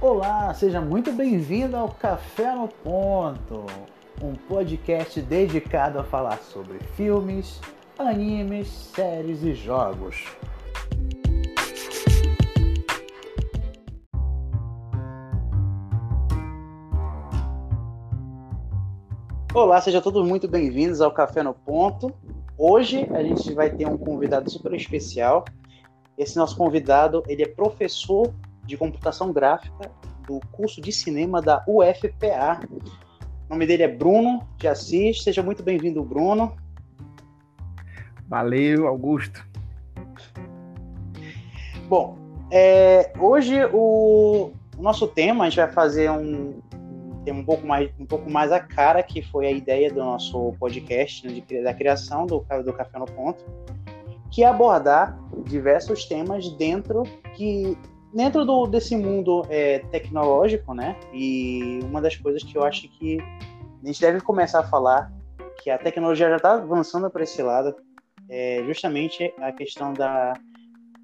Olá, seja muito bem-vindo ao Café no Ponto, um podcast dedicado a falar sobre filmes, animes, séries e jogos. Olá, sejam todos muito bem-vindos ao Café no Ponto. Hoje a gente vai ter um convidado super especial. Esse nosso convidado, ele é professor de computação gráfica do curso de cinema da UFPA. O nome dele é Bruno de Assis. Seja muito bem-vindo, Bruno. Valeu, Augusto. Bom, é, hoje o, o, nosso tema, a gente vai fazer um, tem um pouco mais um pouco mais a cara que foi a ideia do nosso podcast né, de, da criação do, do Café no Ponto que é abordar diversos temas dentro que dentro do, desse mundo é, tecnológico né e uma das coisas que eu acho que a gente deve começar a falar que a tecnologia já está avançando para esse lado é justamente a questão da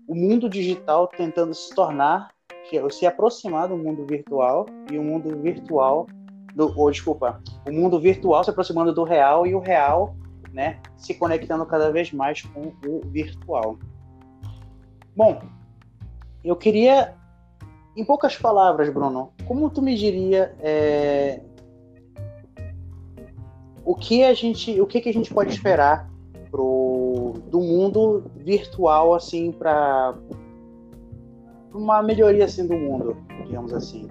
o mundo digital tentando se tornar que se aproximar do mundo virtual e o mundo virtual do, ou desculpa, o mundo virtual se aproximando do real e o real, né, se conectando cada vez mais com o virtual. Bom, eu queria, em poucas palavras, Bruno, como tu me diria é, o que a gente, o que, que a gente pode esperar pro, do mundo virtual assim para uma melhoria assim do mundo, digamos assim.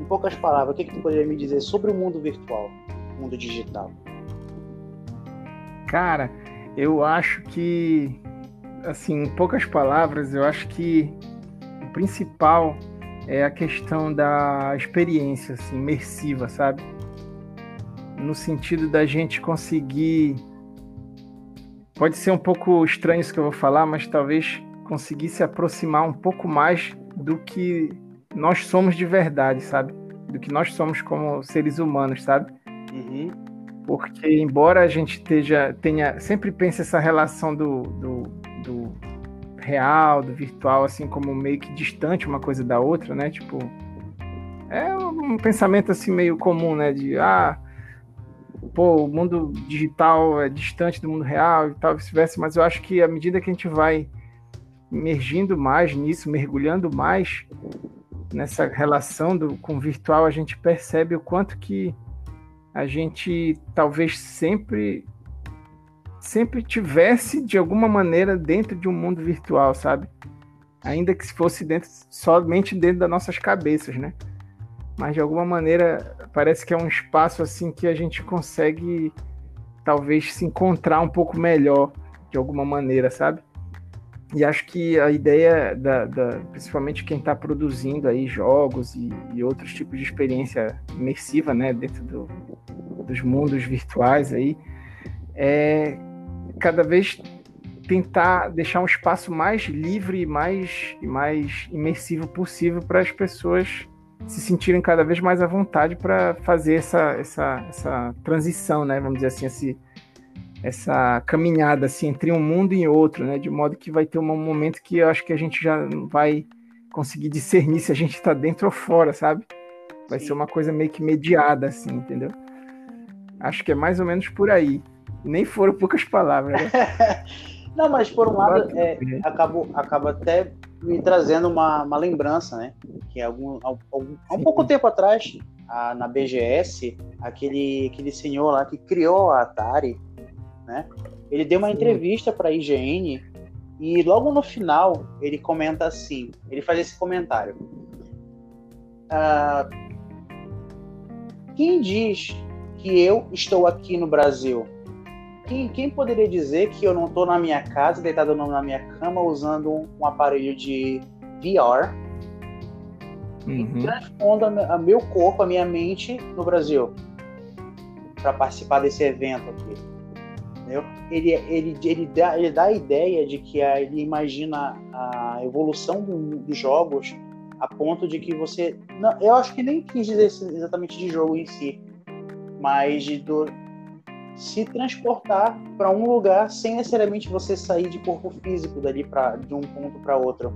Em poucas palavras, o que, que tu poderia me dizer sobre o mundo virtual, mundo digital? Cara, eu acho que, assim, em poucas palavras, eu acho que o principal é a questão da experiência, assim, imersiva, sabe? No sentido da gente conseguir. Pode ser um pouco estranho isso que eu vou falar, mas talvez conseguir se aproximar um pouco mais do que nós somos de verdade, sabe? Do que nós somos como seres humanos, sabe? Uhum. Porque embora a gente esteja, tenha, sempre pense essa relação do, do, do, real, do virtual, assim como meio que distante uma coisa da outra, né? Tipo, é um pensamento assim meio comum, né? De ah, pô, o mundo digital é distante do mundo real e tal, vice-versa, mas eu acho que à medida que a gente vai emergindo mais nisso, mergulhando mais nessa relação do, com o virtual, a gente percebe o quanto que a gente talvez sempre sempre tivesse de alguma maneira dentro de um mundo virtual, sabe? Ainda que se fosse dentro somente dentro das nossas cabeças, né? Mas de alguma maneira parece que é um espaço assim que a gente consegue talvez se encontrar um pouco melhor de alguma maneira, sabe? E acho que a ideia, da, da principalmente quem está produzindo aí jogos e, e, outros tipos de experiência imersiva, né, dentro do, dos mundos virtuais aí, é cada vez tentar deixar um espaço mais livre e mais, mais imersivo possível para as pessoas se sentirem cada vez mais à vontade para fazer essa, essa, essa transição, né, vamos dizer assim, esse essa caminhada assim entre um mundo e outro, né? De modo que vai ter um momento que eu acho que a gente já vai conseguir discernir se a gente está dentro ou fora, sabe? Vai Sim. ser uma coisa meio que mediada, assim, entendeu? Acho que é mais ou menos por aí. Nem foram poucas palavras. Né? não, mas por um lado, é, acabou, acaba até me trazendo uma, uma lembrança, né? Que algum, algum, há um pouco tempo atrás, a, na BGS, aquele, aquele senhor lá que criou a Atari, né? Ele deu uma entrevista para a IGN e logo no final ele comenta assim, ele faz esse comentário. Ah, quem diz que eu estou aqui no Brasil? Quem, quem poderia dizer que eu não estou na minha casa, deitado na minha cama, usando um, um aparelho de VR uhum. e transpondo a, meu corpo, a minha mente no Brasil para participar desse evento aqui? Entendeu? Ele, ele, ele, dá, ele dá a ideia de que a, ele imagina a evolução do, dos jogos a ponto de que você. Não, eu acho que nem quis dizer exatamente de jogo em si, mas de do, se transportar para um lugar sem necessariamente você sair de corpo físico dali para de um ponto para outro.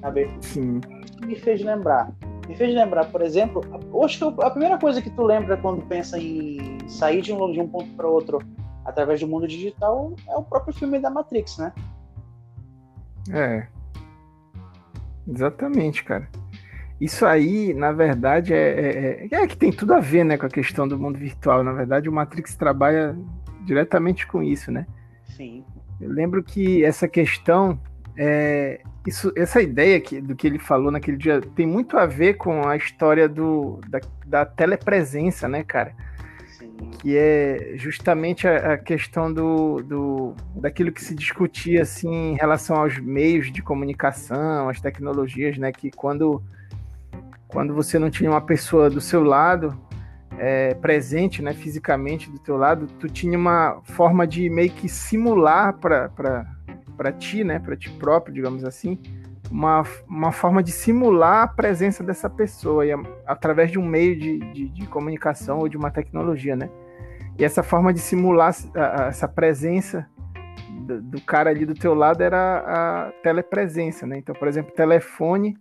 Sabe? Sim. me fez lembrar? Me fez lembrar, por exemplo, que a primeira coisa que tu lembra quando pensa em sair de um, de um ponto para outro através do mundo digital é o próprio filme da Matrix, né? É. Exatamente, cara. Isso aí, na verdade, é, é, é, que tem tudo a ver né, com a questão do mundo virtual. Na verdade, o Matrix trabalha diretamente com isso, né? Sim. Eu lembro que essa questão, é, isso, essa ideia que, do que ele falou naquele dia tem muito a ver com a história do, da, da telepresença, né, cara? que é justamente a, a questão do, do, daquilo que se discutia assim em relação aos meios de comunicação, às tecnologias, né? Que quando, quando você não tinha uma pessoa do seu lado, é, presente, né, fisicamente do teu lado, tu tinha uma forma de meio que simular para ti, né, para ti próprio, digamos assim, uma, uma forma de simular a presença dessa pessoa e, através de um meio de, de, de comunicação ou de uma tecnologia, né? E essa forma de simular essa presença do, do, cara ali do teu lado era a telepresença, né? Então, por exemplo, telefone,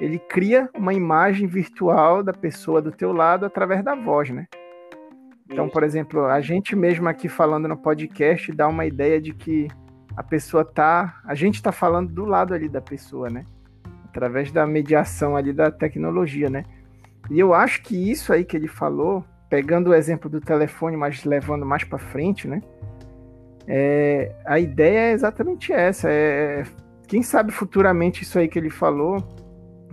ele cria uma imagem virtual da pessoa do teu lado através da voz, né? Então, por exemplo, a gente mesmo aqui falando no podcast dá uma ideia de que a pessoa tá, a gente está falando do lado ali da pessoa, né? Através da mediação ali da tecnologia, né? E eu acho que isso aí que ele falou pegando o exemplo do telefone, mas levando mais para frente, né? É, a ideia é exatamente essa. É, quem sabe futuramente isso aí que ele falou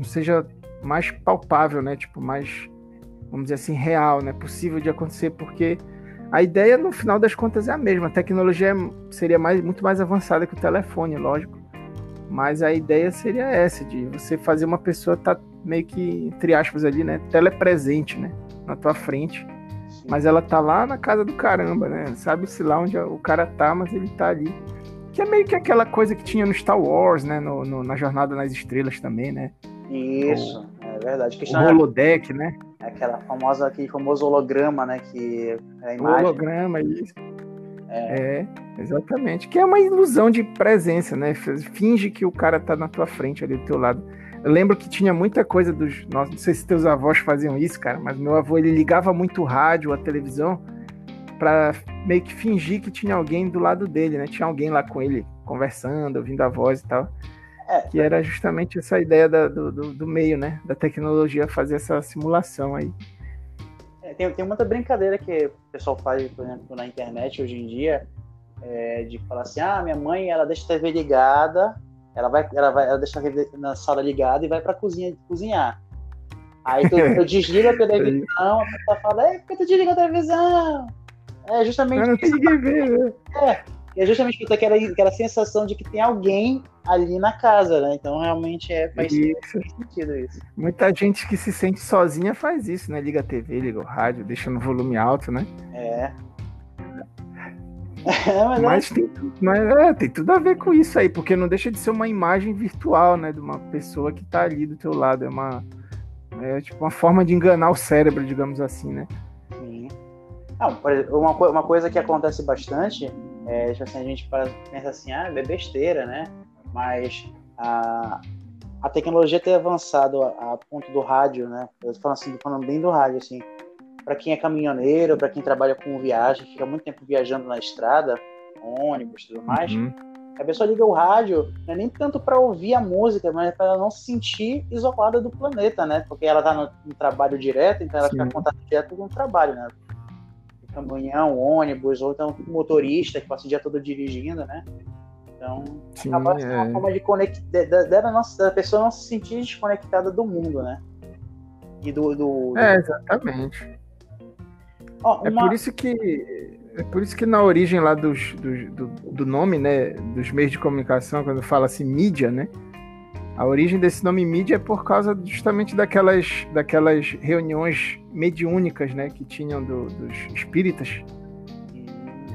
seja mais palpável, né? Tipo, mais, vamos dizer assim, real, né? Possível de acontecer, porque a ideia, no final das contas, é a mesma. A tecnologia seria mais, muito mais avançada que o telefone, lógico. Mas a ideia seria essa, de você fazer uma pessoa estar tá meio que, entre aspas, ali, né? Telepresente, né? na tua frente. Mas ela tá lá na casa do caramba, né? Sabe-se lá onde o cara tá, mas ele tá ali. Que é meio que aquela coisa que tinha no Star Wars, né? No, no na Jornada nas Estrelas também, né? Isso, o, é verdade. o holodeck, né? É aquela famosa, aquele famoso holograma, né? Que é a imagem. Holograma, isso. É. é. exatamente. Que é uma ilusão de presença, né? Finge que o cara tá na tua frente ali do teu lado. Eu lembro que tinha muita coisa dos. Nossa, não sei se teus avós faziam isso, cara, mas meu avô ele ligava muito o rádio, a televisão, para meio que fingir que tinha alguém do lado dele, né? Tinha alguém lá com ele conversando, ouvindo a voz e tal. É, que era justamente essa ideia da, do, do, do, meio, né? Da tecnologia fazer essa simulação aí. É, tem, tem muita brincadeira que o pessoal faz, por exemplo, na internet hoje em dia, é, de falar assim, ah, minha mãe, ela deixa a TV ligada ela vai, ela vai, ela deixa na sala ligada e vai para a cozinha cozinhar. Aí tu, tu desliga a televisão, a pessoa fala, é, por que tu desliga a televisão? É justamente. Mas não tem ninguém ver, né? É, é justamente aquela, aquela sensação de que tem alguém ali na casa, né? Então realmente é, faz, faz sentido isso. Muita gente que se sente sozinha faz isso, né? Liga a TV, liga o rádio, deixa no volume alto, né? É. É, mas, é. tem, mas é, tem tudo a ver com isso aí, porque não deixa de ser uma imagem virtual, né? De uma pessoa que tá ali do teu lado. É uma. É tipo uma forma de enganar o cérebro, digamos assim, né? Sim. Não, uma, uma coisa que acontece bastante é, tipo assim, a gente pensa assim, ah, é besteira, né? Mas a, a tecnologia ter avançado a, a ponto do rádio, né? Eu tô falando assim, falando bem do rádio, assim para quem é caminhoneiro, para quem trabalha com viagem, fica muito tempo viajando na estrada, ônibus e tudo mais. Uhum. A pessoa liga o rádio, não é nem tanto para ouvir a música, mas para ela não se sentir isolada do planeta, né? Porque ela está no, no, trabalho direto, então ela Sim. fica em contato direto com o trabalho, né? Caminhão, ônibus, ou então motorista que passa o dia todo dirigindo, né? Então, Sim, acaba sendo é. uma forma de conectar, da, da, da, pessoa não se sentir desconectada do mundo, né? E do, do, É, exatamente. Oh, uma... É por isso que é por isso que na origem lá dos, dos do, do, nome, né, dos meios de comunicação, quando fala assim mídia, né, a origem desse nome mídia é por causa justamente daquelas, daquelas reuniões mediúnicas, né, que tinham do, dos espíritas,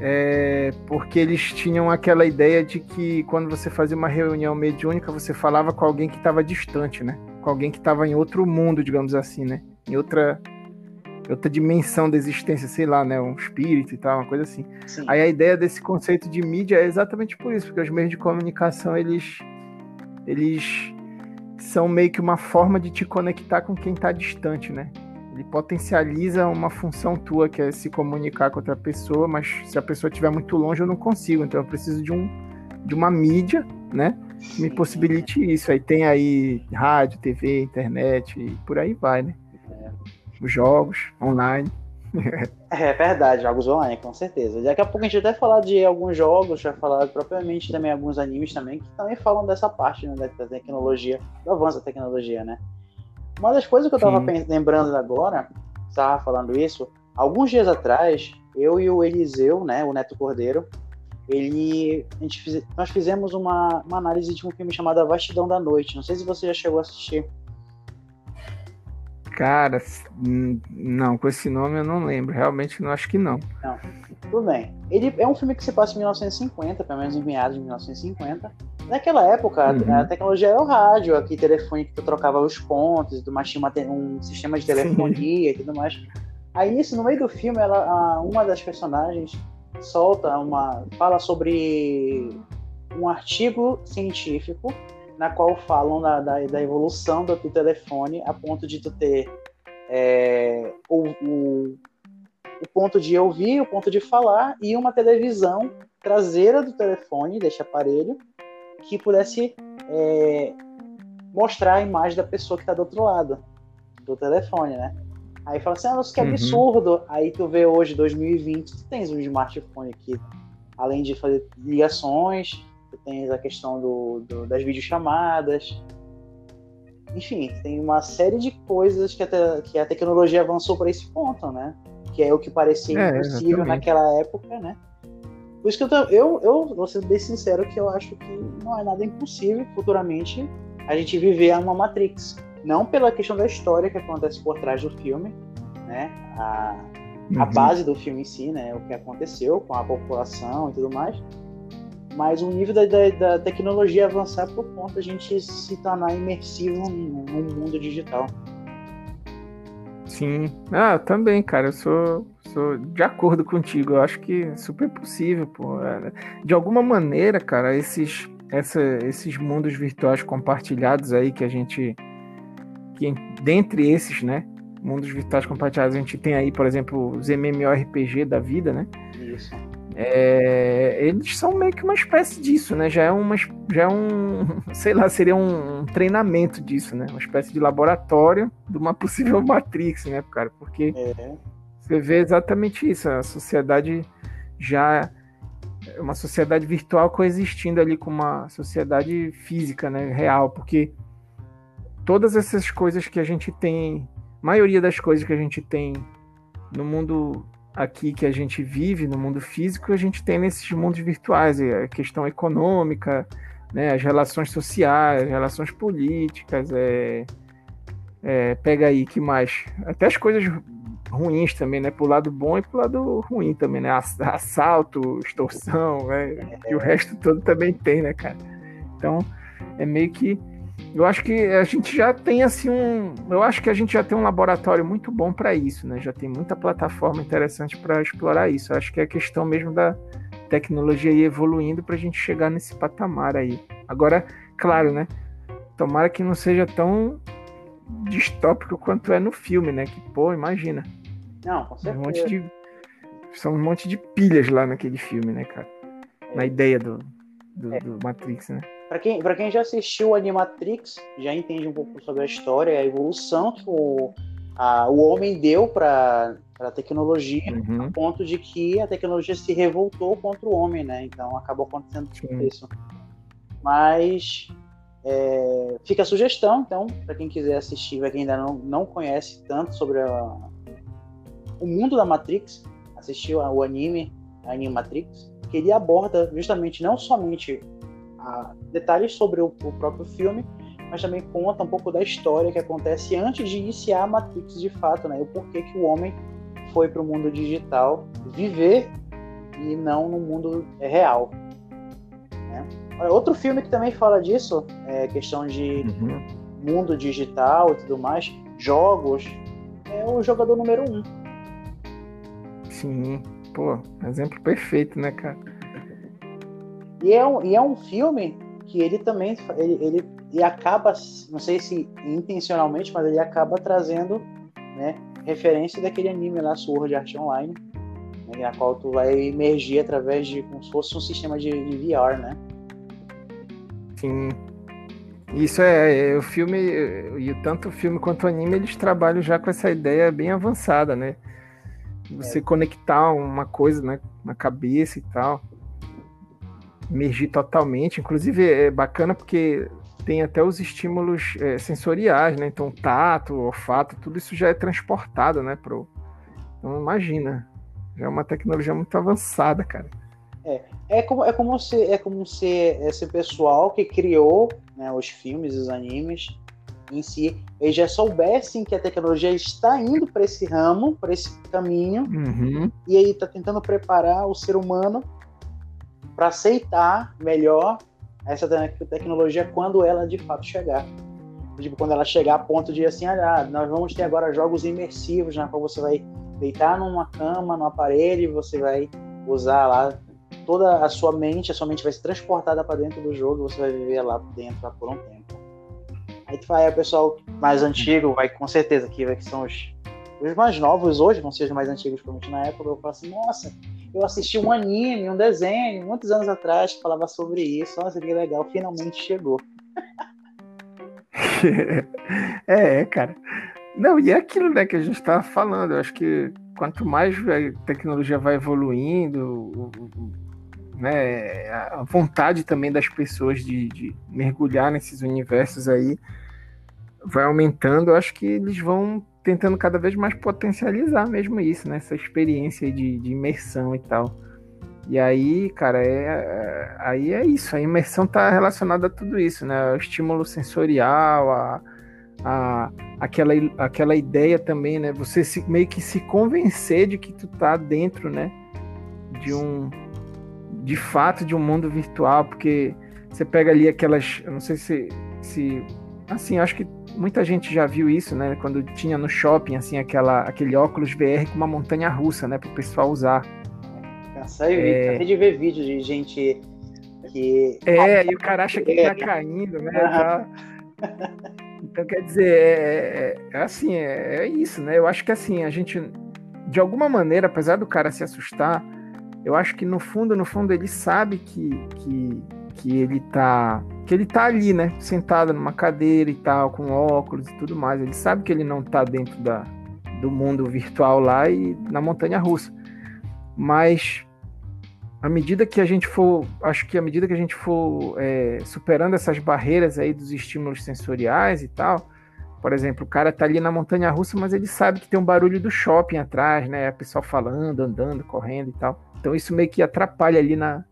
é, porque eles tinham aquela ideia de que quando você fazia uma reunião mediúnica, você falava com alguém que estava distante, né, com alguém que estava em outro mundo, digamos assim, né, em outra outra dimensão da existência, sei lá, né? Um espírito e tal, uma coisa assim. Sim. Aí a ideia desse conceito de mídia é exatamente por isso, porque os meios de comunicação, eles, eles são meio que uma forma de te conectar com quem está distante, né? Ele potencializa uma função tua que é se comunicar com outra pessoa, mas se a pessoa estiver muito longe eu não consigo, então eu preciso de um de uma mídia, né? Que me possibilite isso. Aí tem aí rádio, TV, internet e por aí vai, né? É. Os jogos online. é verdade, jogos online, com certeza. Daqui a pouco a gente vai até falar de alguns jogos, já falar propriamente também alguns animes também, que também falam dessa parte né, da tecnologia, do avanço da tecnologia, né? Uma das coisas que eu tava lembrando agora, estava falando isso, alguns dias atrás, eu e o Eliseu, né, o Neto Cordeiro, ele, a gente fiz, nós fizemos uma, uma análise de um filme chamado A Vastidão da Noite. Não sei se você já chegou a assistir. Cara, não, com esse nome eu não lembro. Realmente não acho que não. Não. Tudo bem. Ele é um filme que se passa em 1950, pelo menos em meados de 1950. Naquela época, uhum. a tecnologia era o rádio, aqui telefone que tu trocava os pontos mais, tinha um sistema de telefonia e tudo mais. Aí no meio do filme, ela, uma das personagens solta uma. fala sobre um artigo científico na qual falam da, da, da evolução do, do, telefone a ponto de tu ter é, o, o, o, ponto de ouvir, o ponto de falar e uma televisão traseira do telefone, deste aparelho, que pudesse é, mostrar a imagem da pessoa que está do outro lado do telefone, né? Aí fala assim, ah, nossa, que uhum. absurdo. Aí tu vê hoje, 2020, tu tens um smartphone aqui, além de fazer ligações, tu tens a questão do, do das videochamadas. Enfim, tem uma série de coisas que a, te, que a tecnologia avançou para esse ponto, né? Que é o que parecia é, impossível exatamente. naquela época, né? Por isso que eu, eu, eu vou ser bem sincero que eu acho que não é nada impossível futuramente a gente viver uma Matrix não pela questão da história que acontece por trás do filme, né? A, uhum. a base do filme em si, né? O que aconteceu com a população e tudo mais. Mas o nível da, da, da tecnologia avançar por conta a gente se tornar imersivo num, num mundo digital. Sim. Ah, também, cara. Eu sou, sou de acordo contigo. Eu acho que é super possível, pô. É, de alguma maneira, cara, esses, essa, esses mundos virtuais compartilhados aí que a gente que dentre esses, né, mundos virtuais compartilhados, a gente tem aí, por exemplo, os MMORPG da vida, né? Isso. É, eles são meio que uma espécie disso, né? Já é uma, já é um, sei lá, seria um, treinamento disso, né? Uma espécie de laboratório de uma possível Matrix, né, cara? Porque é. você vê exatamente isso, a sociedade já é uma sociedade virtual coexistindo ali com uma sociedade física, né, real, porque todas essas coisas que a gente tem, maioria das coisas que a gente tem no mundo aqui que a gente vive, no mundo físico, a gente tem nesses mundos virtuais, a questão econômica, né, as relações sociais, as relações políticas, é, é, pega aí, que mais? Até as coisas ruins também, né? Pro lado bom e pro lado ruim também, né? Assalto, extorsão, né? E o resto todo também tem, né, cara? Então, é meio que eu acho que a gente já tem assim um, eu acho que a gente já tem um laboratório muito bom para isso, né? Já tem muita plataforma interessante para explorar isso. Eu acho que é a questão mesmo da tecnologia ir evoluindo para a gente chegar nesse patamar aí. Agora, claro, né? Tomara que não seja tão distópico quanto é no filme, né? Que pô, imagina. Não, com certeza. Um monte de, são um monte de pilhas lá naquele filme, né, cara? Na ideia do, do, é. do Matrix, né? Para quem, pra quem já assistiu o Animatrix, já entende um pouco sobre a história, a evolução que o, a, o homem deu para a tecnologia, uhum. a ponto de que a tecnologia se revoltou contra o homem, né? Então acabou acontecendo tudo isso. Mas é, fica a sugestão, então, para quem quiser assistir, para quem ainda não, não conhece tanto sobre a, o mundo da Matrix, assistiu o anime Animatrix, que ele aborda justamente não somente detalhes sobre o, o, próprio filme, mas também conta um pouco da história que acontece antes de iniciar a Matrix de fato, né? O porquê que o homem foi para o mundo digital viver e não no mundo real. Né? Outro filme que também fala disso, é questão de uhum. mundo digital e tudo mais, jogos, é o jogador número um. Sim, pô, exemplo perfeito, né, cara? E é um, e é um filme que ele também ele, ele, ele acaba, não sei se intencionalmente, mas ele acaba trazendo né, referência daquele anime lá, Sword Art Online, né, na qual tu vai emergir através de como se fosse um sistema de, de VR, né? Sim. Isso é, é, o filme, e tanto o filme quanto o anime, eles trabalham já com essa ideia bem avançada, né? Você é. conectar uma coisa né, na cabeça e tal. Emergir totalmente. Inclusive é bacana porque tem até os estímulos é, sensoriais, né? Então, tato, olfato, tudo isso já é transportado, né? Pro... Então, imagina. Já é uma tecnologia muito avançada, cara. É, é como, é como se é como se esse pessoal que criou né, os filmes, os animes em si, eles já soubessem que a tecnologia está indo para esse ramo, para esse caminho, uhum. e aí está tentando preparar o ser humano para aceitar melhor essa tecnologia quando ela de fato chegar. Tipo, quando ela chegar a ponto de assim, ah, nós vamos ter agora jogos imersivos, né, qual você vai deitar numa cama, no aparelho, você vai usar lá toda a sua mente, a sua mente vai ser transportada para dentro do jogo, você vai viver lá dentro por um tempo. Aí tu vai, o pessoal mais antigo vai com certeza que, que são os, os mais novos hoje, não sejam mais antigos provavelmente na época, eu falo assim, nossa, eu assisti um anime, um desenho, muitos anos atrás, que falava sobre isso, nossa, que legal, finalmente chegou. é, cara. Não, e é aquilo né, que a gente estava falando. Eu acho que quanto mais a tecnologia vai evoluindo, né, a vontade também das pessoas de, de, mergulhar nesses universos aí vai aumentando. Eu acho que eles vão tentando cada vez mais potencializar mesmo isso, né, essa experiência de, de imersão e tal. E aí, cara, é, é, aí é isso. A imersão está relacionada a tudo isso, né? O estímulo sensorial, a, a, aquela, aquela ideia também, né? Você se, meio que se convencer de que tu tá dentro, né? De um, de fato de um mundo virtual, porque você pega ali aquelas, não sei se, se assim, acho que muita gente já viu isso, né? Quando tinha no shopping assim aquela aquele óculos VR com uma montanha russa, né, para o pessoal usar. Cansei, é... de ver vídeo de gente que é e o cara acha que tá caindo, né? Tá... Então quer dizer, é, é, é assim, é, é isso, né? Eu acho que assim a gente de alguma maneira, apesar do cara se assustar, eu acho que no fundo, no fundo, ele sabe que, que, que ele tá. Que ele tá ali, né? Sentado numa cadeira e tal, com óculos e tudo mais. Ele sabe que ele não tá dentro da, do mundo virtual lá e na montanha russa. Mas à medida que a gente for, acho que à medida que a gente for é, superando essas barreiras aí dos estímulos sensoriais e tal, por exemplo, o cara tá ali na montanha russa, mas ele sabe que tem um barulho do shopping atrás, né? A pessoa falando, andando, correndo e tal. Então isso meio que atrapalha ali na,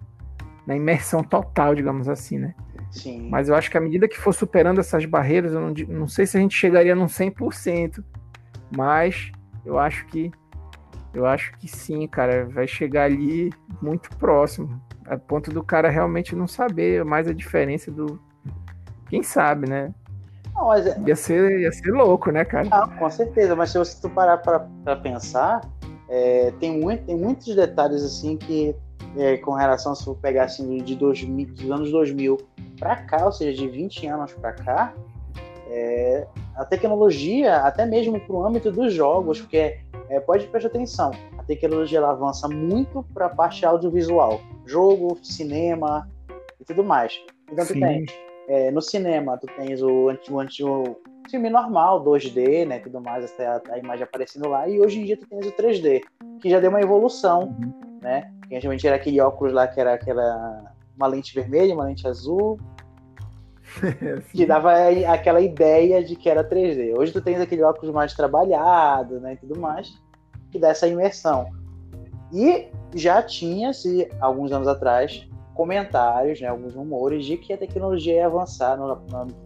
na imersão total, digamos assim, né? Sim. Mas eu acho que à medida que for superando essas barreiras, eu não, não sei se a gente chegaria num 100%, mas eu acho que eu acho que sim, cara, vai chegar ali muito próximo, a ponto do cara realmente não saber mais a diferença do quem sabe, né? Não, mas é... ia, ser, ia ser louco, né, cara? Ah, com certeza, mas se você parar para pensar, é, tem, muito, tem muitos detalhes assim que, é, com relação, se for pegar assim, de 2000, dos anos 2000 para cá, ou seja, de 20 anos para cá, é, a tecnologia, até mesmo para o âmbito dos jogos, porque é, pode prestar atenção, a tecnologia ela avança muito para a parte audiovisual, jogo, cinema e tudo mais. Então Sim. tu tens, é, no cinema, tu tens o, o, o, filme normal, 2D, né, tudo mais, até a, a, imagem aparecendo lá, e hoje em dia tu tens o 3D, que já deu uma evolução, uhum. né, que antigamente era aquele óculos lá que era aquela, uma lente vermelha, uma lente azul, que dava aquela ideia de que era 3D. Hoje tu tens aquele óculos mais trabalhado, né, e tudo mais, que dá essa imersão. E já tinha-se, alguns anos atrás, comentários, né, alguns rumores de que a tecnologia ia avançar no,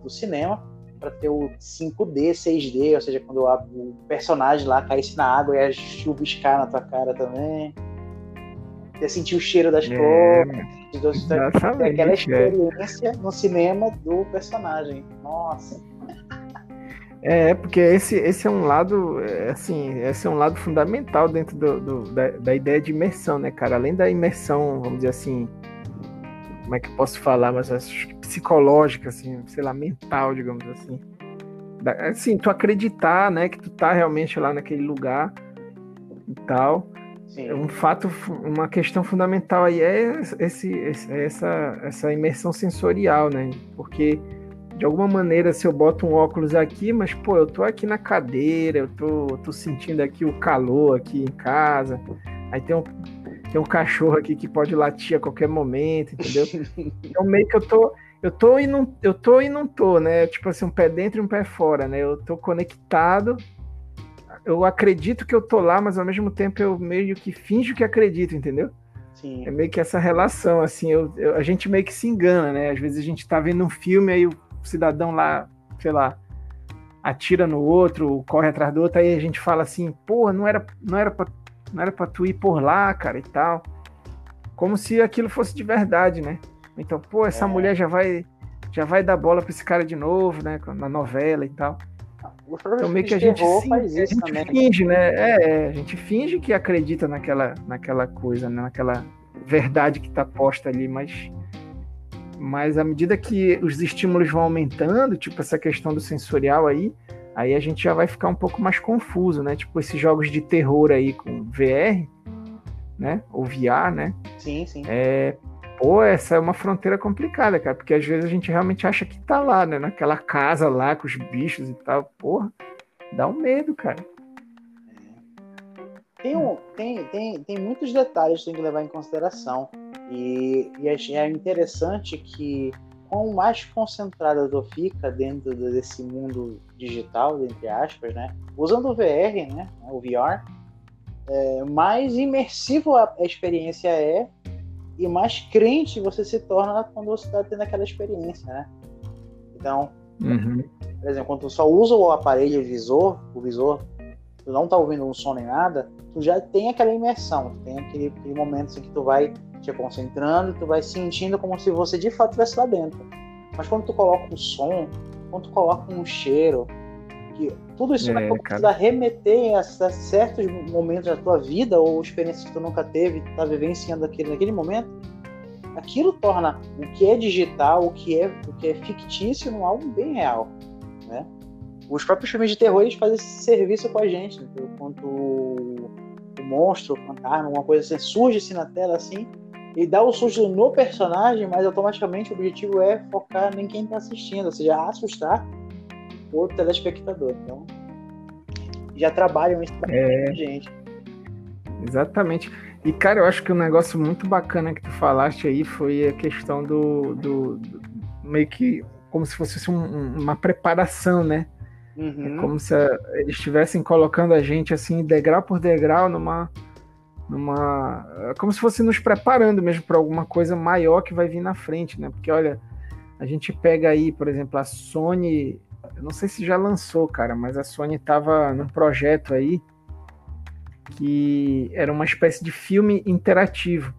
no, cinema para ter o 5D, 6D, ou seja, quando o personagem lá caísse na água e chuviscar na tua cara também. Você sentir o cheiro das é, cores, aquela é. experiência é. no cinema do personagem. Nossa. É, porque esse, esse é um lado, é, assim, esse é um lado fundamental dentro do, do da, da, ideia de imersão, né, cara? Além da imersão, vamos dizer assim, como é que posso falar, mas psicológica, assim, sei lá, mental, digamos assim. Assim, tu acreditar, né, que tu tá realmente lá naquele lugar e tal. Sim. Um fato, uma questão fundamental aí é esse, esse, essa, essa imersão sensorial, né? Porque de alguma maneira, se eu boto um óculos aqui, mas pô, eu tô aqui na cadeira, eu tô, tô sentindo aqui o calor aqui em casa. Aí tem um, tem um cachorro aqui que pode latir a qualquer momento, entendeu? Então meio que eu tô eu tô e não eu tô e não tô, né? Tipo assim, um pé dentro e um pé fora, né? Eu tô conectado. Eu acredito que eu tô lá, mas ao mesmo tempo eu meio que finjo que acredito, entendeu? Sim. É meio que essa relação, assim, eu, eu, a gente meio que se engana, né? Às vezes a gente tá vendo um filme, aí o cidadão lá, sei lá, atira no outro, corre atrás do outro, aí a gente fala assim, porra, não era, não era pra, não era pra tu ir por lá, cara, e tal. Como se aquilo fosse de verdade, né? Então, pô, essa é. mulher já vai já vai dar bola pra esse cara de novo, né? Na novela e tal. Então meio que a gente, sim, a gente finge, né? É, a gente finge que acredita naquela, naquela coisa, né? naquela verdade que tá posta ali, mas mas à medida que os estímulos vão aumentando, tipo essa questão do sensorial aí, aí a gente já vai ficar um pouco mais confuso, né? Tipo esses jogos de terror aí com VR, né? Ou VR, né? Sim, sim. É, pô, essa é uma fronteira complicada, cara, porque às vezes a gente realmente acha que tá lá, né? Naquela casa lá com os bichos e tal. Porra, dá um medo, cara. Tem, um, tem, tem, tem muitos detalhes que tem que levar em consideração. E, e é interessante que quanto mais concentrada tu fica dentro desse mundo digital, entre aspas, né? Usando o VR, né? O VR, é, mais imersivo a experiência é e mais crente você se torna quando você está tendo aquela experiência, né? Então, uhum. por exemplo, quando tu só usa o aparelho o visor, o visor, tu não tá ouvindo um som nem nada, tu já tem aquela imersão, tem aquele, aquele momento assim que tu vai te concentrando tu vai sentindo como se você de fato estivesse lá dentro. Mas quando tu coloca um som, quando tu coloca um cheiro, que tudo isso é, vai precisar remeter a, certos momentos da tua vida ou experiências que tu nunca teve, tu tá vivenciando aquilo naquele momento, aquilo torna o que é digital, o que é, o que é fictício, num algo bem real, né? Os próprios filmes de terror eles fazem esse serviço com a gente, né? quando o, monstro, o fantasma, uma coisa assim surge assim na tela assim, e dá o susto no personagem, mas automaticamente o objetivo é focar em quem está assistindo, ou seja, assustar o telespectador. Então, já trabalham isso é... gente. Exatamente. E, cara, eu acho que um negócio muito bacana que tu falaste aí foi a questão do, do, do meio que como se fosse um, uma preparação, né? Uhum. É como se a, eles estivessem colocando a gente assim, degrau por degrau, numa, numa como se fosse nos preparando mesmo para alguma coisa maior que vai vir na frente, né? Porque olha, a gente pega aí, por exemplo, a Sony, eu não sei se já lançou, cara, mas a Sony tava num projeto aí que era uma espécie de filme interativo.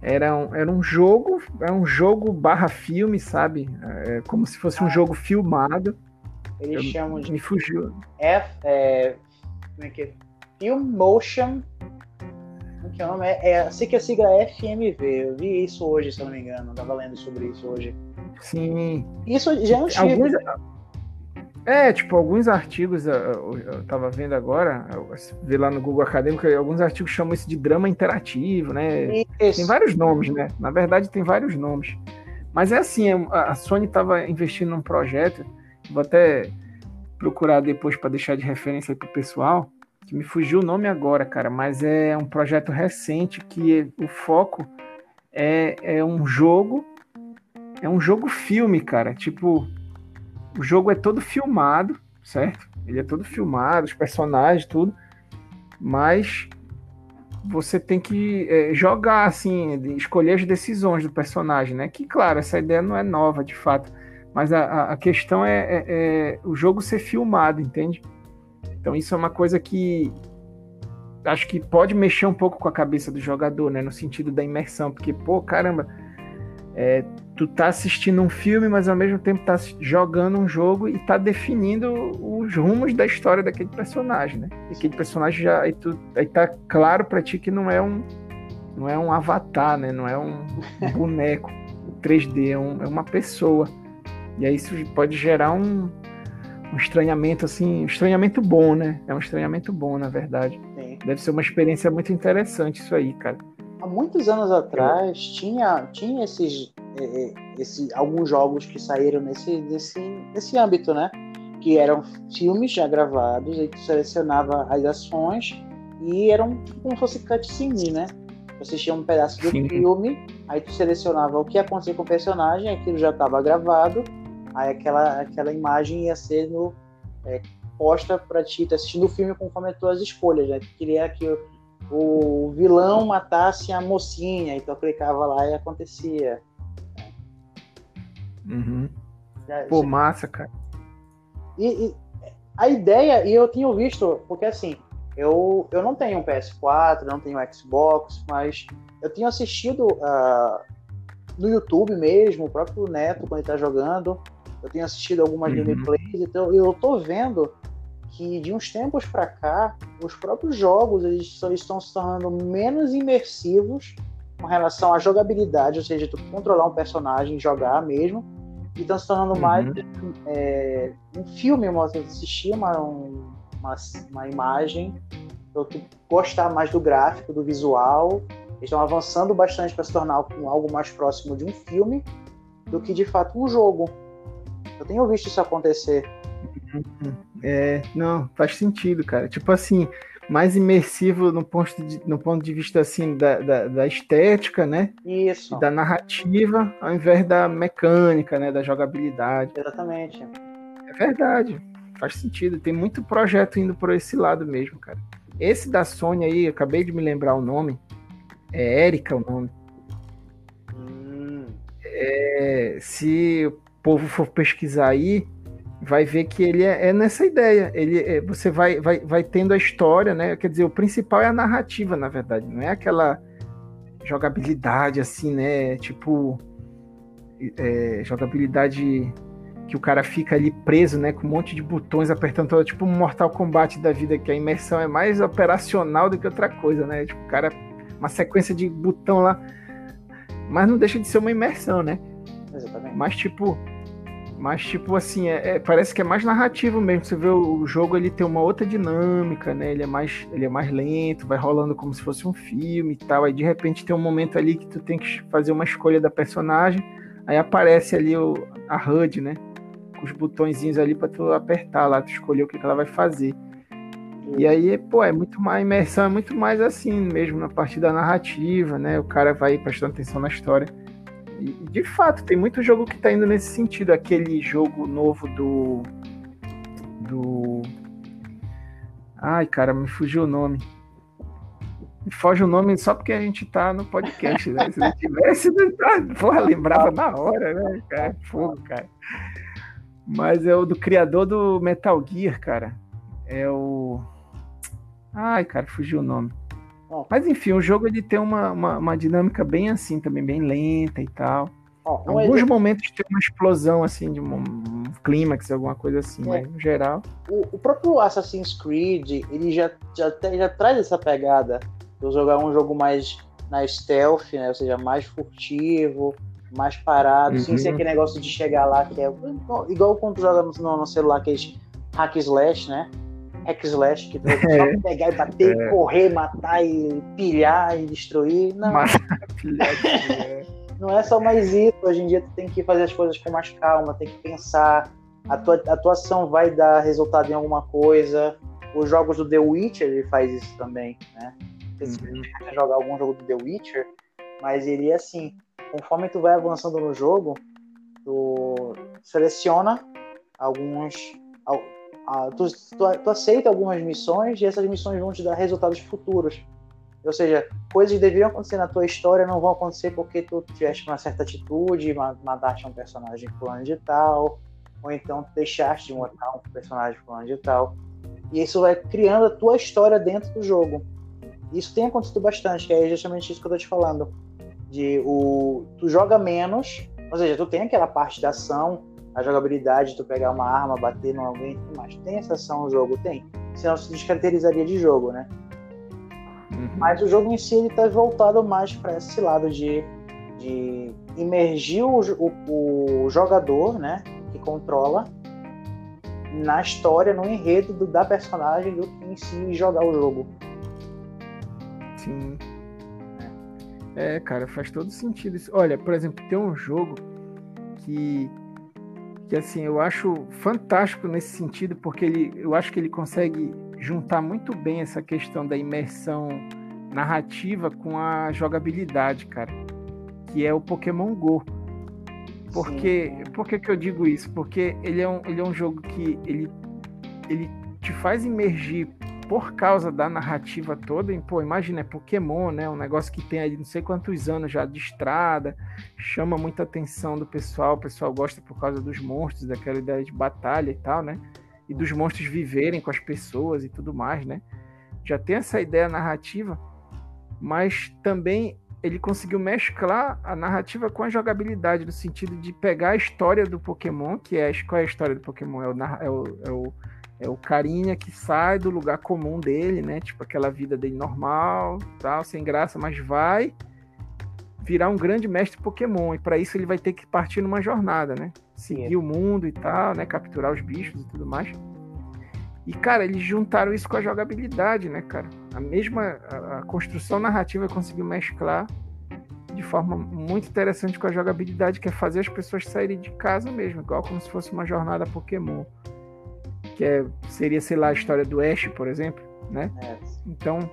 Era um, era um jogo, era um jogo barra filme, sabe? É, como se fosse um ah. jogo filmado. Eles eu, chamam de. Me fugiu. F, é, como é que é? Film Motion que é o nome? É, é, sei que a sigla é FMV. Eu vi isso hoje, se eu não me engano. Tava lendo sobre isso hoje. Sim. Isso já é antigo. Alguns, é, tipo, alguns artigos, eu, eu tava vendo agora, vi lá no Google Acadêmico, alguns artigos chamam isso de drama interativo, né? Isso. Tem vários nomes, né? Na verdade, tem vários nomes. Mas é assim, a Sony estava investindo num projeto, vou até procurar depois para deixar de referência para o pessoal, que me fugiu o nome agora, cara, mas é um projeto recente que o foco é, é um jogo, é um jogo filme, cara. Tipo, o jogo é todo filmado, certo? Ele é todo filmado, os personagens, tudo, mas você tem que é, jogar, assim, escolher as decisões do personagem, né? Que, claro, essa ideia não é nova, de fato, mas a, a questão é, é, é o jogo ser filmado, entende? Então isso é uma coisa que acho que pode mexer um pouco com a cabeça do jogador, né? No sentido da imersão, porque, pô, caramba, é, tu tá assistindo um filme, mas ao mesmo tempo tá jogando um jogo e tá definindo os rumos da história daquele personagem, né? E aquele personagem já aí, tu, aí tá claro para ti que não é um não é um avatar, né? Não é um boneco. 3D, é, um, é uma pessoa. E aí isso pode gerar um, um estranhamento, assim, um estranhamento bom, né? É um estranhamento bom, na verdade. Sim. Deve ser uma experiência muito interessante isso aí, cara. Há muitos anos atrás tinha, tinha esses, esse, alguns jogos que saíram nesse, nesse, nesse âmbito, né? Que eram filmes já gravados, aí tu selecionava as ações e eram como se fosse cutscene, né? Você tinha um pedaço do Sim. filme, aí tu selecionava o que acontecia com o personagem, aquilo já estava gravado, aí aquela, aquela imagem ia ser no, é, posta para ti, tá assistindo o filme conforme as tuas escolhas, né? Tu queria que o, o vilão matasse a mocinha, então clicava lá e acontecia. Uhum. Pô, massa, cara. E, e, a ideia, e eu tinha visto, porque assim, eu, eu não tenho um PS4, não tenho Xbox, mas eu tinha assistido uh, no YouTube mesmo, o próprio Neto, quando ele tá jogando, eu tenho assistido algumas uhum. gameplays, então eu tô vendo que de uns tempos para cá, os próprios jogos eles estão se tornando menos imersivos com relação à jogabilidade, ou seja, tu controlar um personagem jogar mesmo, e estão se tornando uhum. mais é, um filme, você assistir uma, um, uma, uma imagem, tu gostar mais do gráfico, do visual, eles estão avançando bastante para se tornar algo mais próximo de um filme do que de fato um jogo. Eu tenho visto isso acontecer. É, não, faz sentido, cara. Tipo assim, mais imersivo no ponto de, no ponto de vista assim da, da, da estética, né? Isso. Da narrativa, ao invés da mecânica, né? Da jogabilidade. Exatamente. É verdade. Faz sentido. Tem muito projeto indo por esse lado mesmo, cara. Esse da Sony aí, acabei de me lembrar o nome. É Erika o nome. Hum. É, se o povo for pesquisar aí, vai ver que ele é, é nessa ideia. Ele, é, você vai, vai, vai tendo a história, né? Quer dizer, o principal é a narrativa, na verdade. Não é aquela jogabilidade assim, né? Tipo é, jogabilidade que o cara fica ali preso, né? Com um monte de botões apertando toda, tipo um Mortal Kombat da vida, que a imersão é mais operacional do que outra coisa, né? Tipo, o cara, uma sequência de botão lá. Mas não deixa de ser uma imersão, né? Exatamente. Mas, tipo, mas, tipo assim, é, é, parece que é mais narrativo mesmo. Você vê o, o, jogo, ele tem uma outra dinâmica, né? Ele é, mais, ele é mais lento, vai rolando como se fosse um filme e tal. Aí, de repente, tem um momento ali que tu tem que fazer uma escolha da personagem. Aí aparece ali o, a HUD, né? Com os botõezinhos ali para tu apertar lá, tu escolher o que, que ela vai fazer. E aí, pô, é muito mais, a imersão é muito mais assim mesmo, na parte da narrativa, né? O cara vai prestando atenção na história. De fato, tem muito jogo que tá indo nesse sentido. Aquele jogo novo do. Do. Ai, cara, me fugiu o nome. Me foge o nome só porque a gente tá no podcast, né? Se não tivesse, porra, lembrava na hora, né? Cara, fogo, cara. Mas é o do criador do Metal Gear, cara. É o. Ai, cara, fugiu o nome. Mas enfim, o jogo ele tem uma, uma, uma, dinâmica bem assim, também bem lenta e tal. Ó, um Alguns exemplo... momentos tem uma explosão assim, de um, um clímax, alguma coisa assim, é. mas no geral. O, o, próprio Assassin's Creed, ele já, já, já traz essa pegada de jogar um jogo mais na stealth, né? Ou seja, mais furtivo, mais parado, uhum. sem ser aquele negócio de chegar lá, que é igual quando tu joga no, no celular, aqueles hack slash, né? Hack slash, que tu é. só pegar e bater, é. correr, matar e pilhar e destruir. Não. não é só mais isso. Hoje em dia tu tem que fazer as coisas com mais calma, tem que pensar. A tua atuação vai dar resultado em alguma coisa. Os jogos do The Witcher ele faz isso também, né? Uhum. jogar algum jogo do The Witcher, mas ele é assim, conforme tu vai avançando no jogo, tu seleciona alguns ah, tu, tu, tu, aceita algumas missões e essas missões vão te dar resultados futuros. Ou seja, coisas que deveriam acontecer na tua história não vão acontecer porque tu tiveste uma certa atitude, mataste um personagem fulano de tal, ou então deixaste de matar um personagem fulano de tal. E isso vai criando a tua história dentro do jogo. Isso tem acontecido bastante, que é justamente isso que eu tô te falando. De o, tu joga menos, ou seja, tu tem aquela parte da ação, a jogabilidade, tu pegar uma arma, bater em alguém, mas tem essa ação no jogo? Tem. Senão se descaracterizaria de jogo, né? Uhum. Mas o jogo em si ele tá voltado mais para esse lado de, de imergir o, o, o jogador, né, que controla, na história, no enredo do, da personagem do que em si jogar o jogo. Sim. É, cara, faz todo sentido isso. Olha, por exemplo, tem um jogo que que assim, eu acho fantástico nesse sentido, porque ele, eu acho que ele consegue juntar muito bem essa questão da imersão narrativa com a jogabilidade, cara, que é o Pokémon Go. Porque, por que, que eu digo isso? Porque ele é um, ele é um jogo que ele, ele te faz imergir por causa da narrativa toda, em, pô, imagina, é Pokémon, né? Um negócio que tem aí não sei quantos anos já de estrada, chama muita atenção do pessoal, o pessoal gosta por causa dos monstros, daquela ideia de batalha e tal, né? E dos monstros viverem com as pessoas e tudo mais, né? Já tem essa ideia narrativa, mas também ele conseguiu mesclar a narrativa com a jogabilidade, no sentido de pegar a história do Pokémon, que é qual é a história do Pokémon? É o, é o, é o, é o carinha que sai do lugar comum dele, né? Tipo aquela vida dele normal, tal, sem graça, mas vai virar um grande mestre Pokémon. E para isso ele vai ter que partir numa jornada, né? Seguir Sim. o mundo e tal, né? Capturar os bichos e tudo mais. E, cara, eles juntaram isso com a jogabilidade, né, cara? A mesma a, a construção narrativa conseguiu mesclar de forma muito interessante com a jogabilidade, que é fazer as pessoas saírem de casa mesmo, igual como se fosse uma jornada Pokémon. Que é, seria, sei lá, a história do Ash, por exemplo, né? É. Então,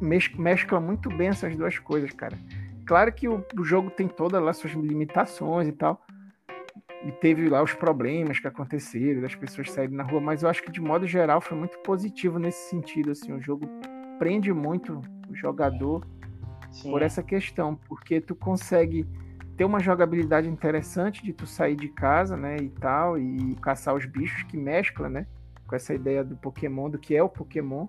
mescla muito bem essas duas coisas, cara. Claro que o, o jogo tem todas as suas limitações e tal, e teve lá os problemas que aconteceram, das pessoas saírem na rua, mas eu acho que de modo geral foi muito positivo nesse sentido, assim, o jogo prende muito o jogador Sim. por essa questão, porque tu consegue ter uma jogabilidade interessante de tu sair de casa, né, e tal, e caçar os bichos que mescla, né, com essa ideia do Pokémon, do que é o Pokémon,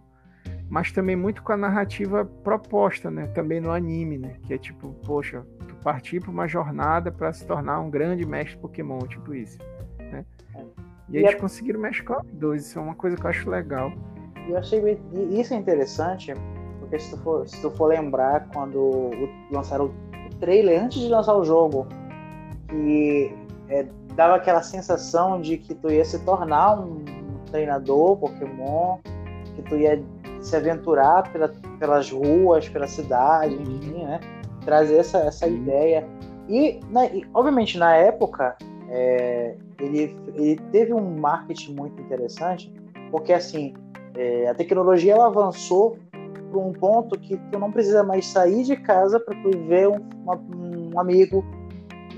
mas também muito com a narrativa proposta, né, também no anime, né, que é tipo, poxa, partir para uma jornada para se tornar um grande mestre Pokémon, tipo isso. Né? E, e eles é... conseguiram mesclar os dois, isso é uma coisa que eu acho legal. E eu achei isso é interessante, porque se tu for, se tu for lembrar quando lançaram o trailer, antes de lançar o jogo, que é, dava aquela sensação de que tu ia se tornar um treinador Pokémon, que tu ia se aventurar pela, pelas ruas, pela cidade, enfim, né? trazer essa, essa ideia. E, né, e, obviamente, na época, é, ele, ele teve um marketing muito interessante, porque, assim, é, a tecnologia ela avançou para um ponto que tu não precisa mais sair de casa para tu ver um, uma, um amigo.